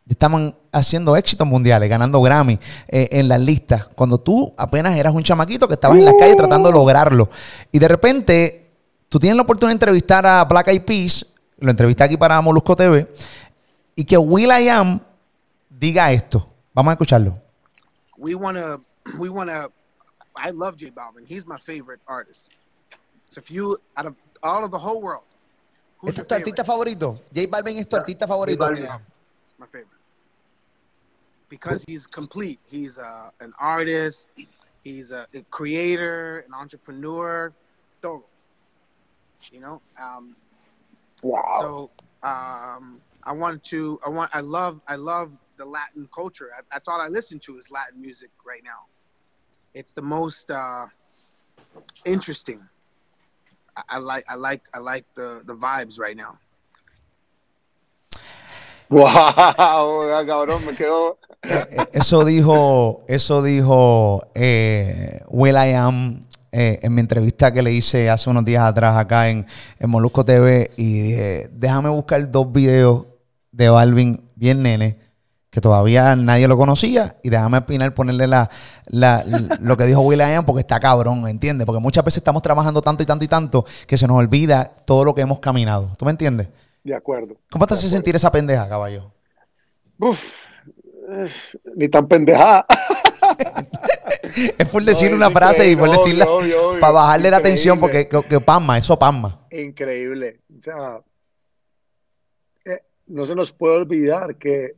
estaban haciendo éxitos mundiales, ganando Grammy eh, en las listas, cuando tú apenas eras un chamaquito que estabas en las calles tratando de lograrlo. Y de repente, tú tienes la oportunidad de entrevistar a Black Eyed Peas, lo entrevisté aquí para Molusco TV, y que Will I Am diga esto. Vamos a escucharlo. we want to we want to i love j balvin he's my favorite artist so if you out of all of the whole world who's ¿Este your es tu artista favorite? favorito? J Balvin es tu artista favorito. Balvin. It's my favorite. Because he's complete. He's uh, an artist. He's a, a creator an entrepreneur. Todo. You know? Um Wow. so um i want to i want i love i love the latin culture. I, that's all i listen to is latin music right now. It's the most uh interesting. I, I like i like i like the the vibes right now Wow, cabrón, me quedo. Eh, Eso dijo, eso dijo eh, Will I Am eh, en mi entrevista que le hice hace unos días atrás acá en, en Molusco TV. Y dije, déjame buscar dos videos de Balvin bien nene que todavía nadie lo conocía. Y déjame opinar, ponerle la, la- lo que dijo Will.i.am porque está cabrón, ¿entiendes? Porque muchas veces estamos trabajando tanto y tanto y tanto que se nos olvida todo lo que hemos caminado. ¿Tú me entiendes? De acuerdo. ¿Cómo te hace sentir esa pendeja, caballo? Uf, es- ni tan pendejada. Es por decir No, una frase y por increíble, decirla para bajarle la atención porque que, que pasma, eso pasma. Increíble. O sea, eh, no se nos puede olvidar que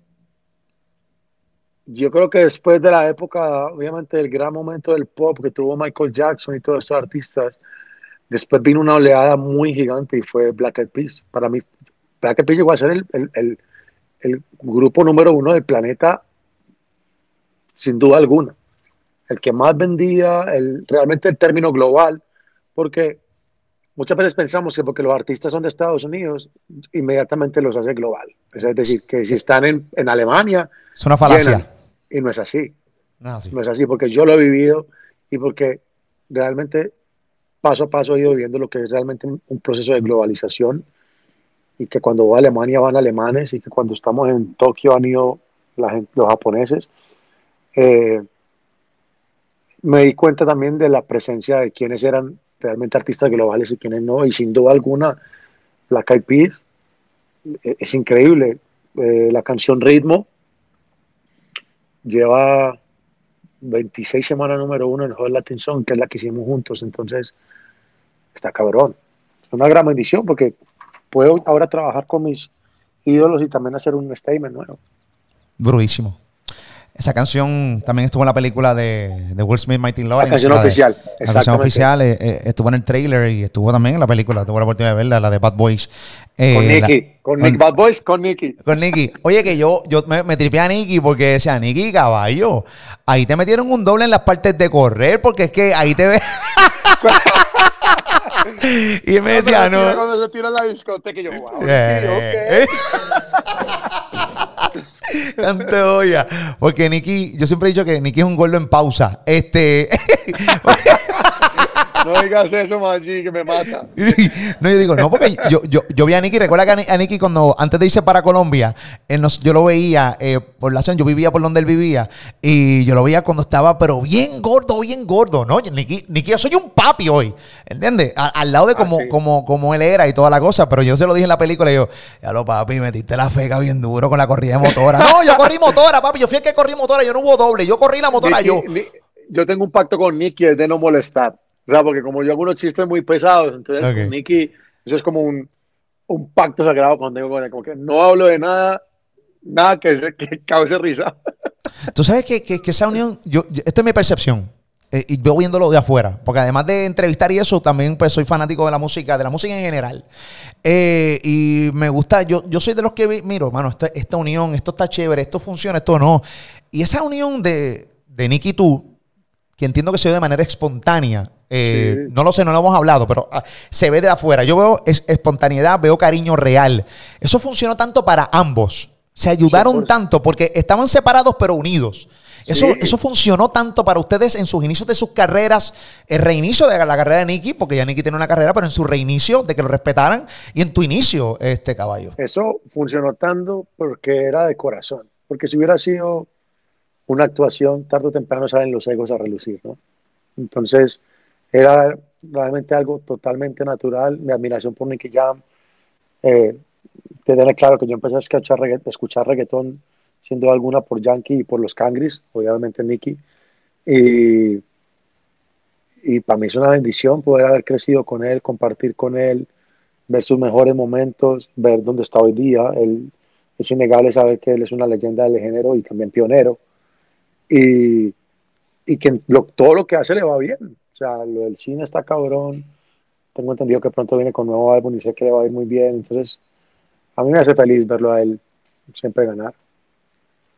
yo creo que después de la época, obviamente, del gran momento del pop que tuvo Michael Jackson y todos estos artistas, después vino una oleada muy gigante y fue Black Eyed Peas. Para mí, Black Eyed Peas llegó a ser el, el- el- el grupo número uno del planeta, sin duda alguna. El que más vendía, el, realmente el término global, porque muchas veces pensamos que porque los artistas son de Estados Unidos, inmediatamente los hace global. Es decir, que si están en, en Alemania, Es una falacia. llenan. Y no es así. No, sí. No es así porque yo lo he vivido y porque realmente paso a paso he ido viviendo lo que es realmente un un proceso de globalización y que cuando voy a Alemania van alemanes y que cuando estamos en Tokio han ido la gente- los japoneses. Eh, me di cuenta también de la presencia de quienes eran realmente artistas globales y quienes no, y sin duda alguna, Black Eyed Peas eh, es increíble. Eh, la canción Ritmo lleva 26 semanas número uno en Hot Latin Song, que es la que hicimos juntos, entonces está cabrón. Es una gran bendición porque puedo ahora trabajar con mis ídolos y también hacer un statement nuevo. Brutísimo. Esa canción también estuvo en la película de, de Will Smith, Mighty Lawrence. canción la de- oficial, La canción oficial eh, eh, estuvo en el trailer y estuvo también en la película. Tuve la oportunidad de verla, la de Bad Boys. Eh, Con la- Nicky, con Nick Bad Boys, con Nicky. Con Nicky. Oye, que yo, yo me, me tripeé a Nicky porque decía, Nicky, caballo, ahí te metieron un doble en las partes de correr porque es que ahí te ve. y él me decía, no. Cuando se tira la discoteca, y yo, wow, Eh, Olla. Porque Nicky, yo siempre he dicho que Nicky es un gordo en pausa. Este. No digas eso, Maggi, que me mata. no, yo digo, no, porque yo, yo, yo vi a Nicky, recuerda que a Ni- a Nicky cuando antes de irse para Colombia, él nos- yo lo veía eh, por la zona, yo vivía por donde él vivía, y yo lo veía cuando estaba, pero bien gordo, bien gordo, ¿no? Nicky, Nicky, yo soy un papi hoy, ¿entiendes? A- al lado de como, sí. como, como él era y toda la cosa, pero yo se lo dije en la película, y yo, ya lo papi, metiste la feca bien duro con la corrida de motora. No, yo corrí motora, papi, yo fui el que corrí motora, yo no hubo doble, yo corrí la motora Nicky- yo. Ni- yo tengo un pacto con Nicky es de no molestar. O sea, porque como yo hago unos chistes muy pesados, entonces Ok. con Nicky, eso es como un, un pacto sagrado cuando digo con él, como que no hablo de nada, nada que, se, que cause risa. Tú sabes que, que- que esa unión, yo, yo- esto es mi percepción. Eh, y veo viéndolo de afuera. Porque además de entrevistar y eso, también pues soy fanático de la música, de la música en general. Eh, y me gusta, yo, yo soy de los que vi- miro, mano, esta, esta unión, esto está chévere, esto funciona, esto no. Y esa unión de, de Nicky y tú, que entiendo que se ve de manera espontánea. eh, Sí. No lo sé, no lo hemos hablado, pero ah, se ve de afuera. Yo veo es- espontaneidad, veo cariño real. Eso funcionó tanto para ambos. Se ayudaron 100%. tanto porque estaban separados pero unidos. Eso, Sí. eso funcionó tanto para ustedes en sus inicios de sus carreras, el reinicio de la carrera de Nicky, porque ya Nicky tiene una carrera, pero en su reinicio, de que lo respetaran, y en tu inicio, este caballo. Eso funcionó tanto porque era de corazón. Porque si hubiera sido una actuación, tarde o temprano salen los egos a relucir, ¿no? Entonces, era realmente algo totalmente natural. Mi admiración por Nicky Jam. Eh, tener claro que yo empecé a escuchar, regga- a escuchar reggaetón, siendo alguna por Yankee y por los Cangris, obviamente Nicky. Y, y para mí es una bendición poder haber crecido con él, compartir con él, ver sus mejores momentos, ver dónde está hoy día. Él, es innegable saber que él es una leyenda del género y también pionero. Y, y que lo- todo lo que hace le va bien. O sea, lo del cine está cabrón. Tengo entendido que pronto viene con nuevo álbum y sé que le va a ir muy bien. Entonces, a mí me hace feliz verlo a él siempre ganar.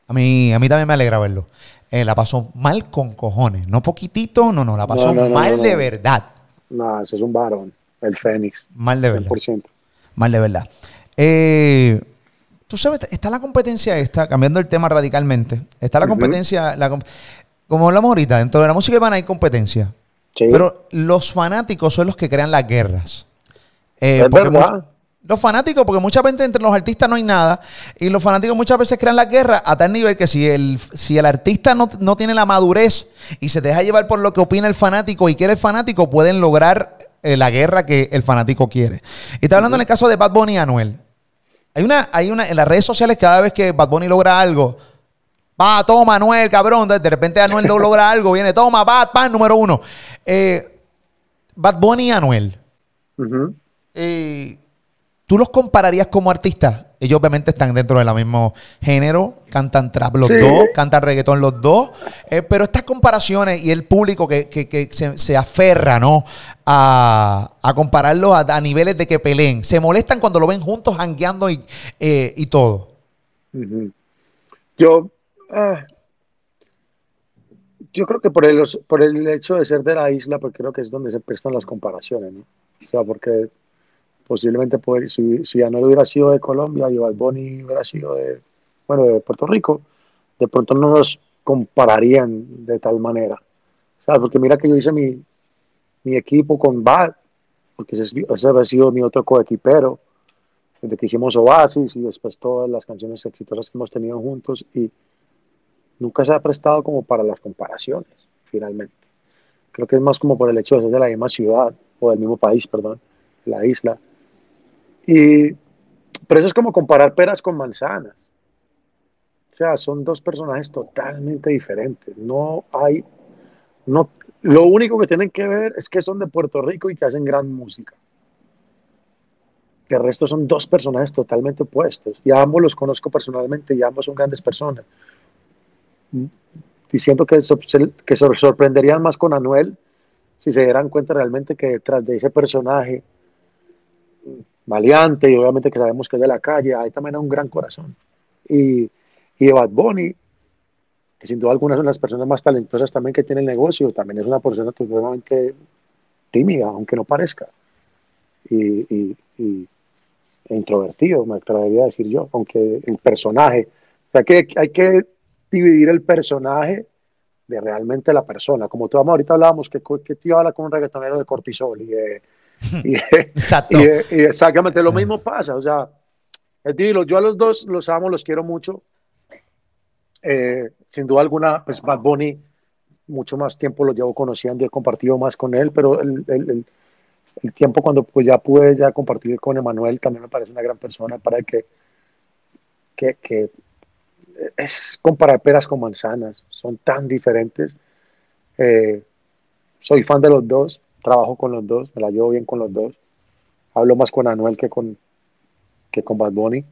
A mí, a mí también me alegra verlo. Eh, la pasó mal con cojones. No poquitito, no, no, la pasó No, no, no, mal no, de verdad. No, ese es un varón, el Fénix, Mal de verdad. 100%. Mal de verdad. Eh, Tú sabes, está la competencia esta, cambiando el tema radicalmente. Está la competencia, la como hablamos ahorita, dentro de la música urbana hay competencia. Sí, Pero los fanáticos son los que crean las guerras. Eh, es porque verdad. Los fanáticos, porque mucha gente entre los artistas no hay nada, y los fanáticos muchas veces crean la guerra a tal nivel que si el, si el artista no, no tiene la madurez y se deja llevar por lo que opina el fanático y quiere el fanático, pueden lograr eh, la guerra que el fanático quiere. Y está hablando en el caso de Bad Bunny y Anuel. Hay una, hay una, en las redes sociales, cada vez que Bad Bunny logra algo, va, toma, Anuel, cabrón. De repente Anuel no logra algo, viene, toma, Bad, pan, número uno. Eh, Bad Bunny y Anuel. Eh, ¿Tú los compararías como artistas? Ellos obviamente están dentro del mismo género, cantan trap los Sí. dos, cantan reggaetón los dos, eh, pero estas comparaciones y el público que, que- que se, se aferra ¿no? a, a compararlos a, a niveles de que peleen, se molestan cuando lo ven juntos, jangueando y, eh, y todo. Yo, ah, yo creo que por el, por el hecho de ser de la isla, pues creo que es donde se prestan las comparaciones, ¿no? O sea, porque posiblemente poder- si, si Anuel hubiera sido de Colombia y Bad Bunny hubiera sido de, bueno, de Puerto Rico, de pronto no nos compararían de tal manera. Sea, porque mira que yo hice mi, mi equipo con Bad, porque ese, ese había sido mi otro coequipero, desde que hicimos Oasis y después todas las canciones exitosas que hemos tenido juntos y nunca se ha prestado como para las comparaciones, finalmente. Creo que es más como por el hecho de ser de la misma ciudad o del mismo país, perdón, la isla. Y, pero eso es como comparar peras con manzanas. O sea, son dos personajes totalmente diferentes. No hay, no, lo único que tienen que ver es que son de Puerto Rico y que hacen gran música. El resto son dos personajes totalmente opuestos. Y a ambos los conozco personalmente y ambos son grandes personas. Diciendo que, que se sorprenderían más con Anuel si se dieran cuenta realmente que detrás de ese personaje maleante y obviamente que sabemos que es de la calle, hay también un gran corazón. Y, y Bad Bunny, que sin duda alguna son las personas más talentosas también que tiene el negocio, también es una persona totalmente tímida, aunque no parezca. Y, y- y- e introvertido, me atrevería a decir yo, aunque el personaje, o que hay que dividir el personaje de realmente la persona. Como tú ahorita hablábamos, que, que tío habla con un reggaetonero de cortisol y de, y Exacto. y, y exactamente lo mismo pasa, o sea, yo a los dos los amo, los quiero mucho. Eh, sin duda alguna, pues Bad Bunny, mucho más tiempo lo llevo conociendo y he compartido más con él, pero el, el- el- el tiempo cuando pues ya pude ya compartir con Emanuel también me parece una gran persona para que, que, que es comparar peras con manzanas, son tan diferentes. Eh, soy fan de los dos, trabajo con los dos, me la llevo bien con los dos. Hablo más con Anuel que con, que con Bad Bunny,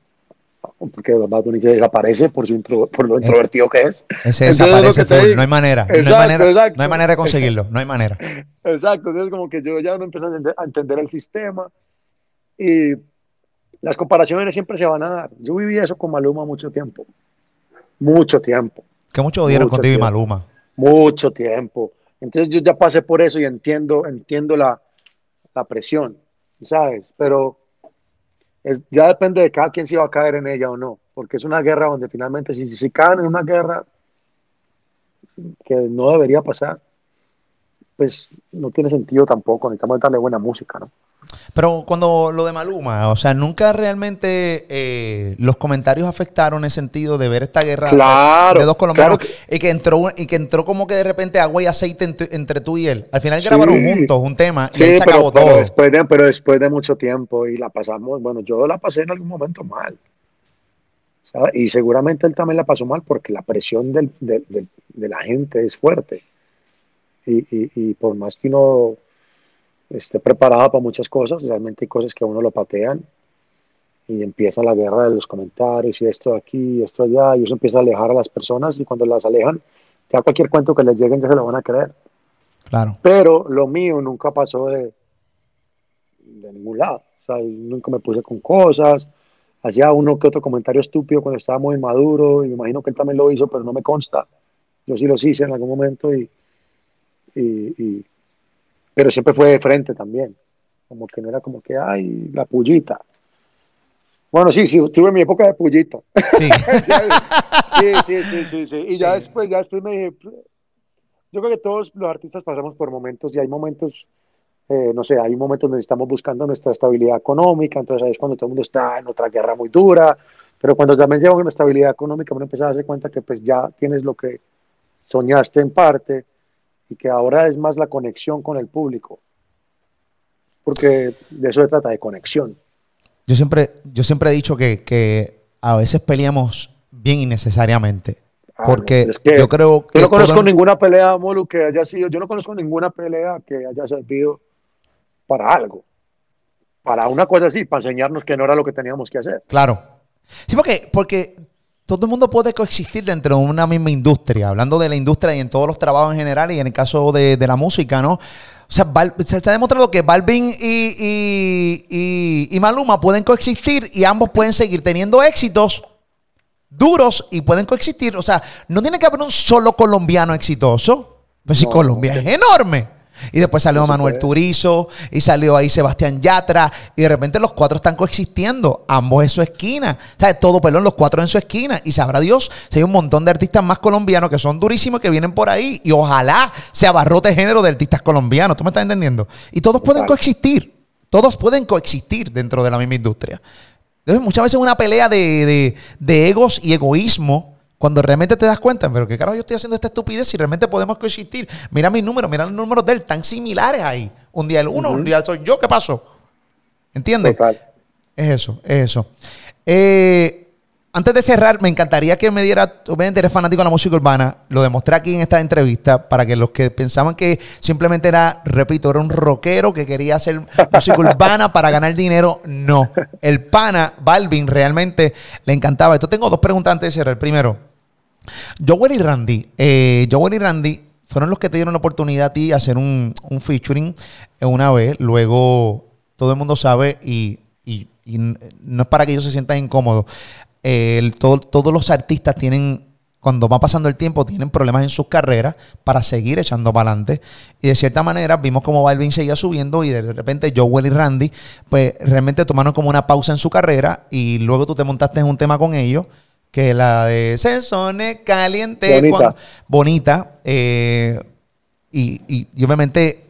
porque Bad Bunny se desaparece por, su intro- por lo introvertido que es. Ese desaparece te full, no hay manera. no, hay Exacto, manera exacto. no hay manera de conseguirlo, no hay manera. Exacto, entonces como que yo ya no empiezo a entender, a entender el sistema y las comparaciones siempre se van a dar. Yo viví eso con Maluma mucho tiempo, mucho tiempo. Que muchos Mucho contigo y tiempo. Maluma. mucho tiempo. Entonces yo ya pasé por eso y entiendo, entiendo la, la presión, ¿sabes? Pero es, ya depende de cada quien si va a caer en ella o no, porque es una guerra donde finalmente si, si caen en una guerra que no debería pasar, pues no tiene sentido tampoco, necesitamos darle buena música, ¿no? Pero cuando lo de Maluma, o sea, nunca realmente eh, los comentarios afectaron en el sentido de ver esta guerra Claro, de dos colombianos claro y que entró y que entró como que de repente agua y aceite ent- entre tú y él. Al final Sí. grabaron juntos un tema y Sí, ahí se pero, acabó pero todo. después de, pero después de mucho tiempo y la pasamos, bueno, yo la pasé en algún momento mal. ¿sabes? Y seguramente él también la pasó mal porque la presión del- del- del- de la gente es fuerte. Y, y- y por más que uno esté preparado para muchas cosas, realmente hay cosas que a uno lo patean y empieza la guerra de los comentarios y esto de aquí, esto allá, y eso empieza a alejar a las personas y cuando las alejan, ya cualquier cuento que les lleguen ya se lo van a creer. Claro. Pero lo mío nunca pasó de, de ningún lado. O sea, nunca me puse con cosas. Hacía uno que otro comentario estúpido cuando estaba muy inmaduro. Y me imagino que él también lo hizo, pero no me consta. Yo sí los hice en algún momento. Y, y- y- pero siempre fue de frente también. Como que no era como que, ay, la pullita. Bueno, sí, sí, tuve mi época de pullita. Sí. sí, sí, sí, sí, sí. Y ya después, ya después me dije, yo creo que todos los artistas pasamos por momentos y hay momentos eh, no sé, hay un momento donde estamos buscando nuestra estabilidad económica, entonces es cuando todo el mundo está en otra guerra muy dura, pero cuando también llega una estabilidad económica, uno empieza a darse cuenta que pues ya tienes lo que soñaste en parte y que ahora es más la conexión con el público, porque de eso se trata, de conexión. Yo siempre, yo siempre he dicho que, que a veces peleamos bien innecesariamente. Ah, Porque no, es que yo creo que. Yo no conozco ninguna pelea, Molu, que haya sido, yo no conozco ninguna pelea que haya servido para algo. Para una cosa así, para enseñarnos que no era lo que teníamos que hacer. Claro. Sí, porque, porque todo el mundo puede coexistir dentro de una misma industria, hablando de la industria y en todos los trabajos en general, y en el caso de, de la música, ¿no? O sea, Bal- se, ha demostrado que Balvin y, y- y- y Maluma pueden coexistir y ambos pueden seguir teniendo éxitos duros y pueden coexistir. O sea, no tiene que haber un solo colombiano exitoso. Pues si Colombia es enorme. Y después salió Manuel. Turizo y salió ahí Sebastián Yatra y de repente los cuatro están coexistiendo, ambos en su esquina. ¿Sabes? Todo, perdón, los cuatro en su esquina. Y sabrá Dios si hay un montón de artistas más colombianos que son durísimos que vienen por ahí y ojalá se abarrote el género de artistas colombianos. ¿Tú me estás entendiendo? Y todos pueden coexistir. Todos pueden coexistir dentro de la misma industria. Entonces, muchas veces una pelea de, de- de egos y egoísmo, cuando realmente te das cuenta, pero qué carajo yo estoy haciendo esta estupidez si realmente podemos coexistir. Mira mis números, mira los números de él, tan similares ahí. Un día el uno, un día soy yo, ¿qué pasó? ¿Entiendes? Total. Es eso, es eso. Eh, antes de cerrar, me encantaría que me diera, obviamente eres fanático de la música urbana, lo demostré aquí en esta entrevista para que los que pensaban que simplemente era, repito, era un rockero que quería hacer música urbana para ganar dinero, no. El pana, Balvin, realmente le encantaba. Esto tengo dos preguntas antes de cerrar. Primero, Joel y Randy, eh, Joel y Randy fueron los que te dieron la oportunidad a ti de hacer un, featuring eh, una vez. Luego todo el mundo sabe y, no es para que ellos se sientan incómodos. Eh, el- todo- todos los artistas tienen, cuando va pasando el tiempo, tienen problemas en sus carreras para seguir echando para adelante. Y de cierta manera vimos como Balvin seguía subiendo y de repente Joel y Randy, pues realmente tomaron como una pausa en su carrera y luego tú te montaste en un tema con ellos que la de Sensone Caliente, Bonita. bonita, eh, y, y- y obviamente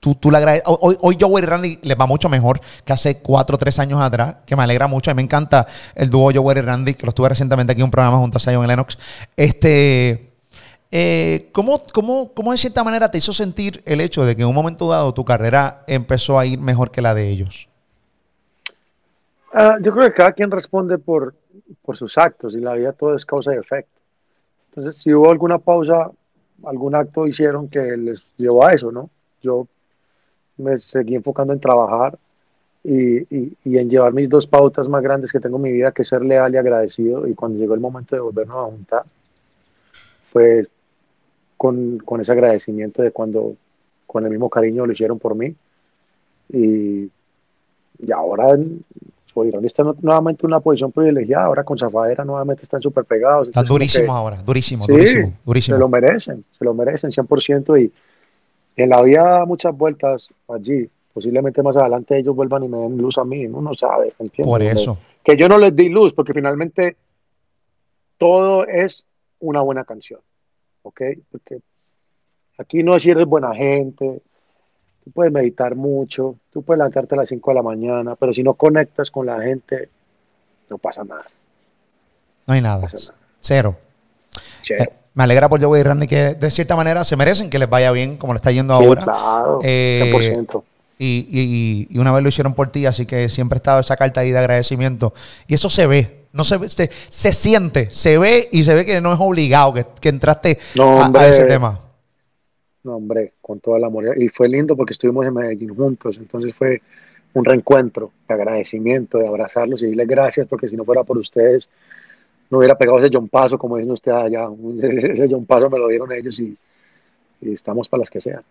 tú, tú le. Hoy, hoy Joey y Randy les va mucho mejor que hace cuatro o tres años atrás, que me alegra mucho. A mí me encanta el dúo Joey y Randy, que lo estuve recientemente aquí en un programa junto a Zion Lennox. Este, eh, ¿cómo, cómo, cómo de cierta manera te hizo sentir el hecho de que en un momento dado tu carrera empezó a ir mejor que la de ellos? Ah, yo creo que cada quien responde por, por sus actos y la vida todo es causa y efecto. Entonces, si hubo alguna pausa, algún acto hicieron que les llevó a eso, ¿no? Yo me seguí enfocando en trabajar y, y- y en llevar mis dos pautas más grandes que tengo en mi vida, que es ser leal y agradecido. Y cuando llegó el momento de volvernos a juntar, fue con, con ese agradecimiento de cuando con el mismo cariño lo hicieron por mí. Y, y ahora Randy está nu- nuevamente en una posición privilegiada, ahora con Zafadera nuevamente están súper pegados. Están durísimos ahora, durísimos, Sí, durísimos, durísimos. Se lo merecen, se lo merecen 100% y en la vida da muchas vueltas allí. Posiblemente más adelante ellos vuelvan y me den luz a mí, uno no sabe, ¿entiendes? Por eso. Que yo no les di luz, porque finalmente todo es una buena canción, ¿ok? Porque aquí no es si eres buena gente, tú puedes meditar mucho, tú puedes levantarte a las 5 de la mañana, pero si no conectas con la gente, no pasa nada. No hay nada. Cero. Eh, me alegra por Joey y Randy que de cierta manera se merecen que les vaya bien como le está yendo Sí, ahora. claro, Eh, 100%. Y, y- y una vez lo hicieron por ti, así que siempre ha estado esa carta ahí de agradecimiento. Y eso se ve, no se, ve, se, se siente, se ve y se ve que no es obligado que, que entraste No, a- a, hombre. ese tema. No, hombre, con todo el amor. Y fue lindo porque estuvimos en Medellín juntos, entonces fue un reencuentro de agradecimiento, de abrazarlos y decirles gracias, porque si no fuera por ustedes, no hubiera pegado ese John Paso, como dicen ustedes allá. Ese John Paso me lo dieron ellos y, y estamos para las que sean.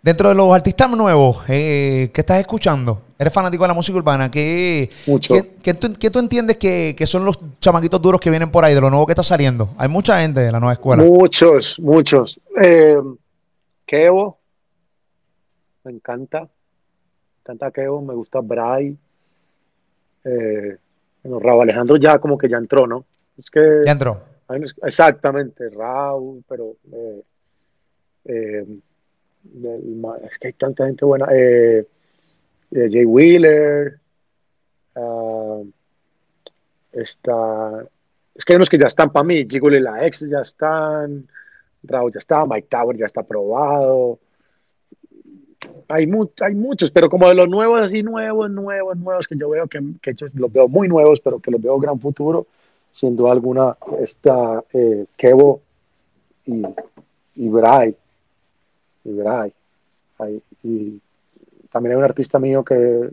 Dentro de los artistas nuevos eh, que estás escuchando, eres fanático de la música urbana, ¿qué, Mucho. qué- qué tú, qué tú entiendes que, que son los chamaquitos duros que vienen por ahí, de lo nuevo que está saliendo? Hay mucha gente de la nueva escuela. Muchos, muchos. Eh, Kevo, me encanta. Me encanta Kevo, me gusta Bray. Eh, bueno, Raúl Alejandro ya como que ya entró, ¿no? Es que Ya entró. Exactamente, Raúl, pero eh, eh, es que hay tanta gente buena. Eh, Jay Wheeler. ah, está. Es que hay unos que ya están para mí. Giggle y la ex ya están. Raúl ya está. Mike Tower ya está aprobado. Hay, mu- hay muchos, pero como de los nuevos, así nuevos, nuevos, nuevos, que yo veo que, yo los veo muy nuevos, pero que los veo gran futuro, sin duda alguna, está eh, Kevo y, y Bray. Y Bray. Y también hay un artista mío que,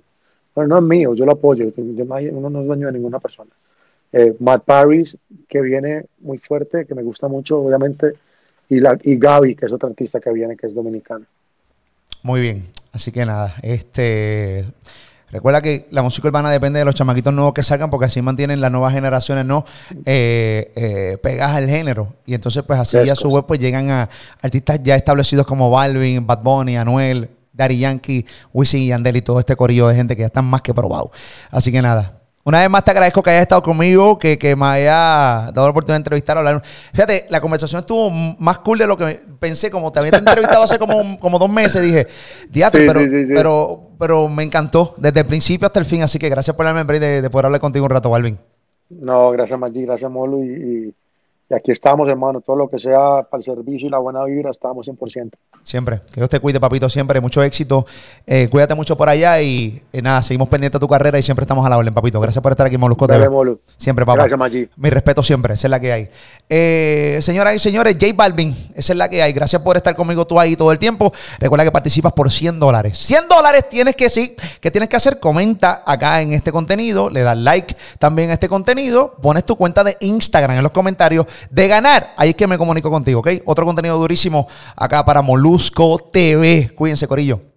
bueno, no es mío, yo lo apoyo, yo no hay- uno no es dueño de ninguna persona. Eh, Matt Paris, que viene muy fuerte, que me gusta mucho, obviamente, y, la, y Gaby, que es otra artista que viene, que es dominicana. Muy bien. Así que nada, este. Recuerda que la música urbana depende de los chamaquitos nuevos que salgan, porque así mantienen las nuevas generaciones, ¿no? Eh, eh, pegadas al género. Y entonces, pues así Frescos. a su vez, pues llegan a artistas ya establecidos como Balvin, Bad Bunny, Anuel, Daddy Yankee, Wisin y Yandel y todo este corillo de gente que ya están más que probados. Así que nada. Una vez más te agradezco que hayas estado conmigo, que, que me haya dado la oportunidad de entrevistar, hablar. Fíjate, la conversación estuvo más cool de lo que pensé, como te había entrevistado hace como, como dos meses, dije, diatre, Sí, pero, sí, sí, sí. pero, pero me encantó desde el principio hasta el fin, así que gracias por darme el de, de poder hablar contigo un rato, Balvin. No, gracias Maggi, gracias Molo, y, y- y aquí estamos, hermano, todo lo que sea para el servicio y la buena vibra, estamos 100%. Siempre. Que Dios te cuide, papito, siempre. Mucho éxito. Eh, cuídate mucho por allá y eh, nada, seguimos pendientes de tu carrera y siempre estamos a la orden, papito. Gracias por estar aquí Molusco Dale. Siempre, papá. Gracias, Maggi. Mi respeto siempre, esa es la que hay. Eh, señoras y señores, J Balvin, esa es la que hay. Gracias por estar conmigo tú ahí todo el tiempo. Recuerda que participas por 100 dólares. 100 dólares tienes que sí, que tienes que hacer, comenta acá en este contenido, le das like también a este contenido, pones tu cuenta de Instagram en los comentarios. De ganar, ahí es que me comunico contigo, ¿ok? Otro contenido durísimo acá para Molusco TV. Cuídense, Corillo.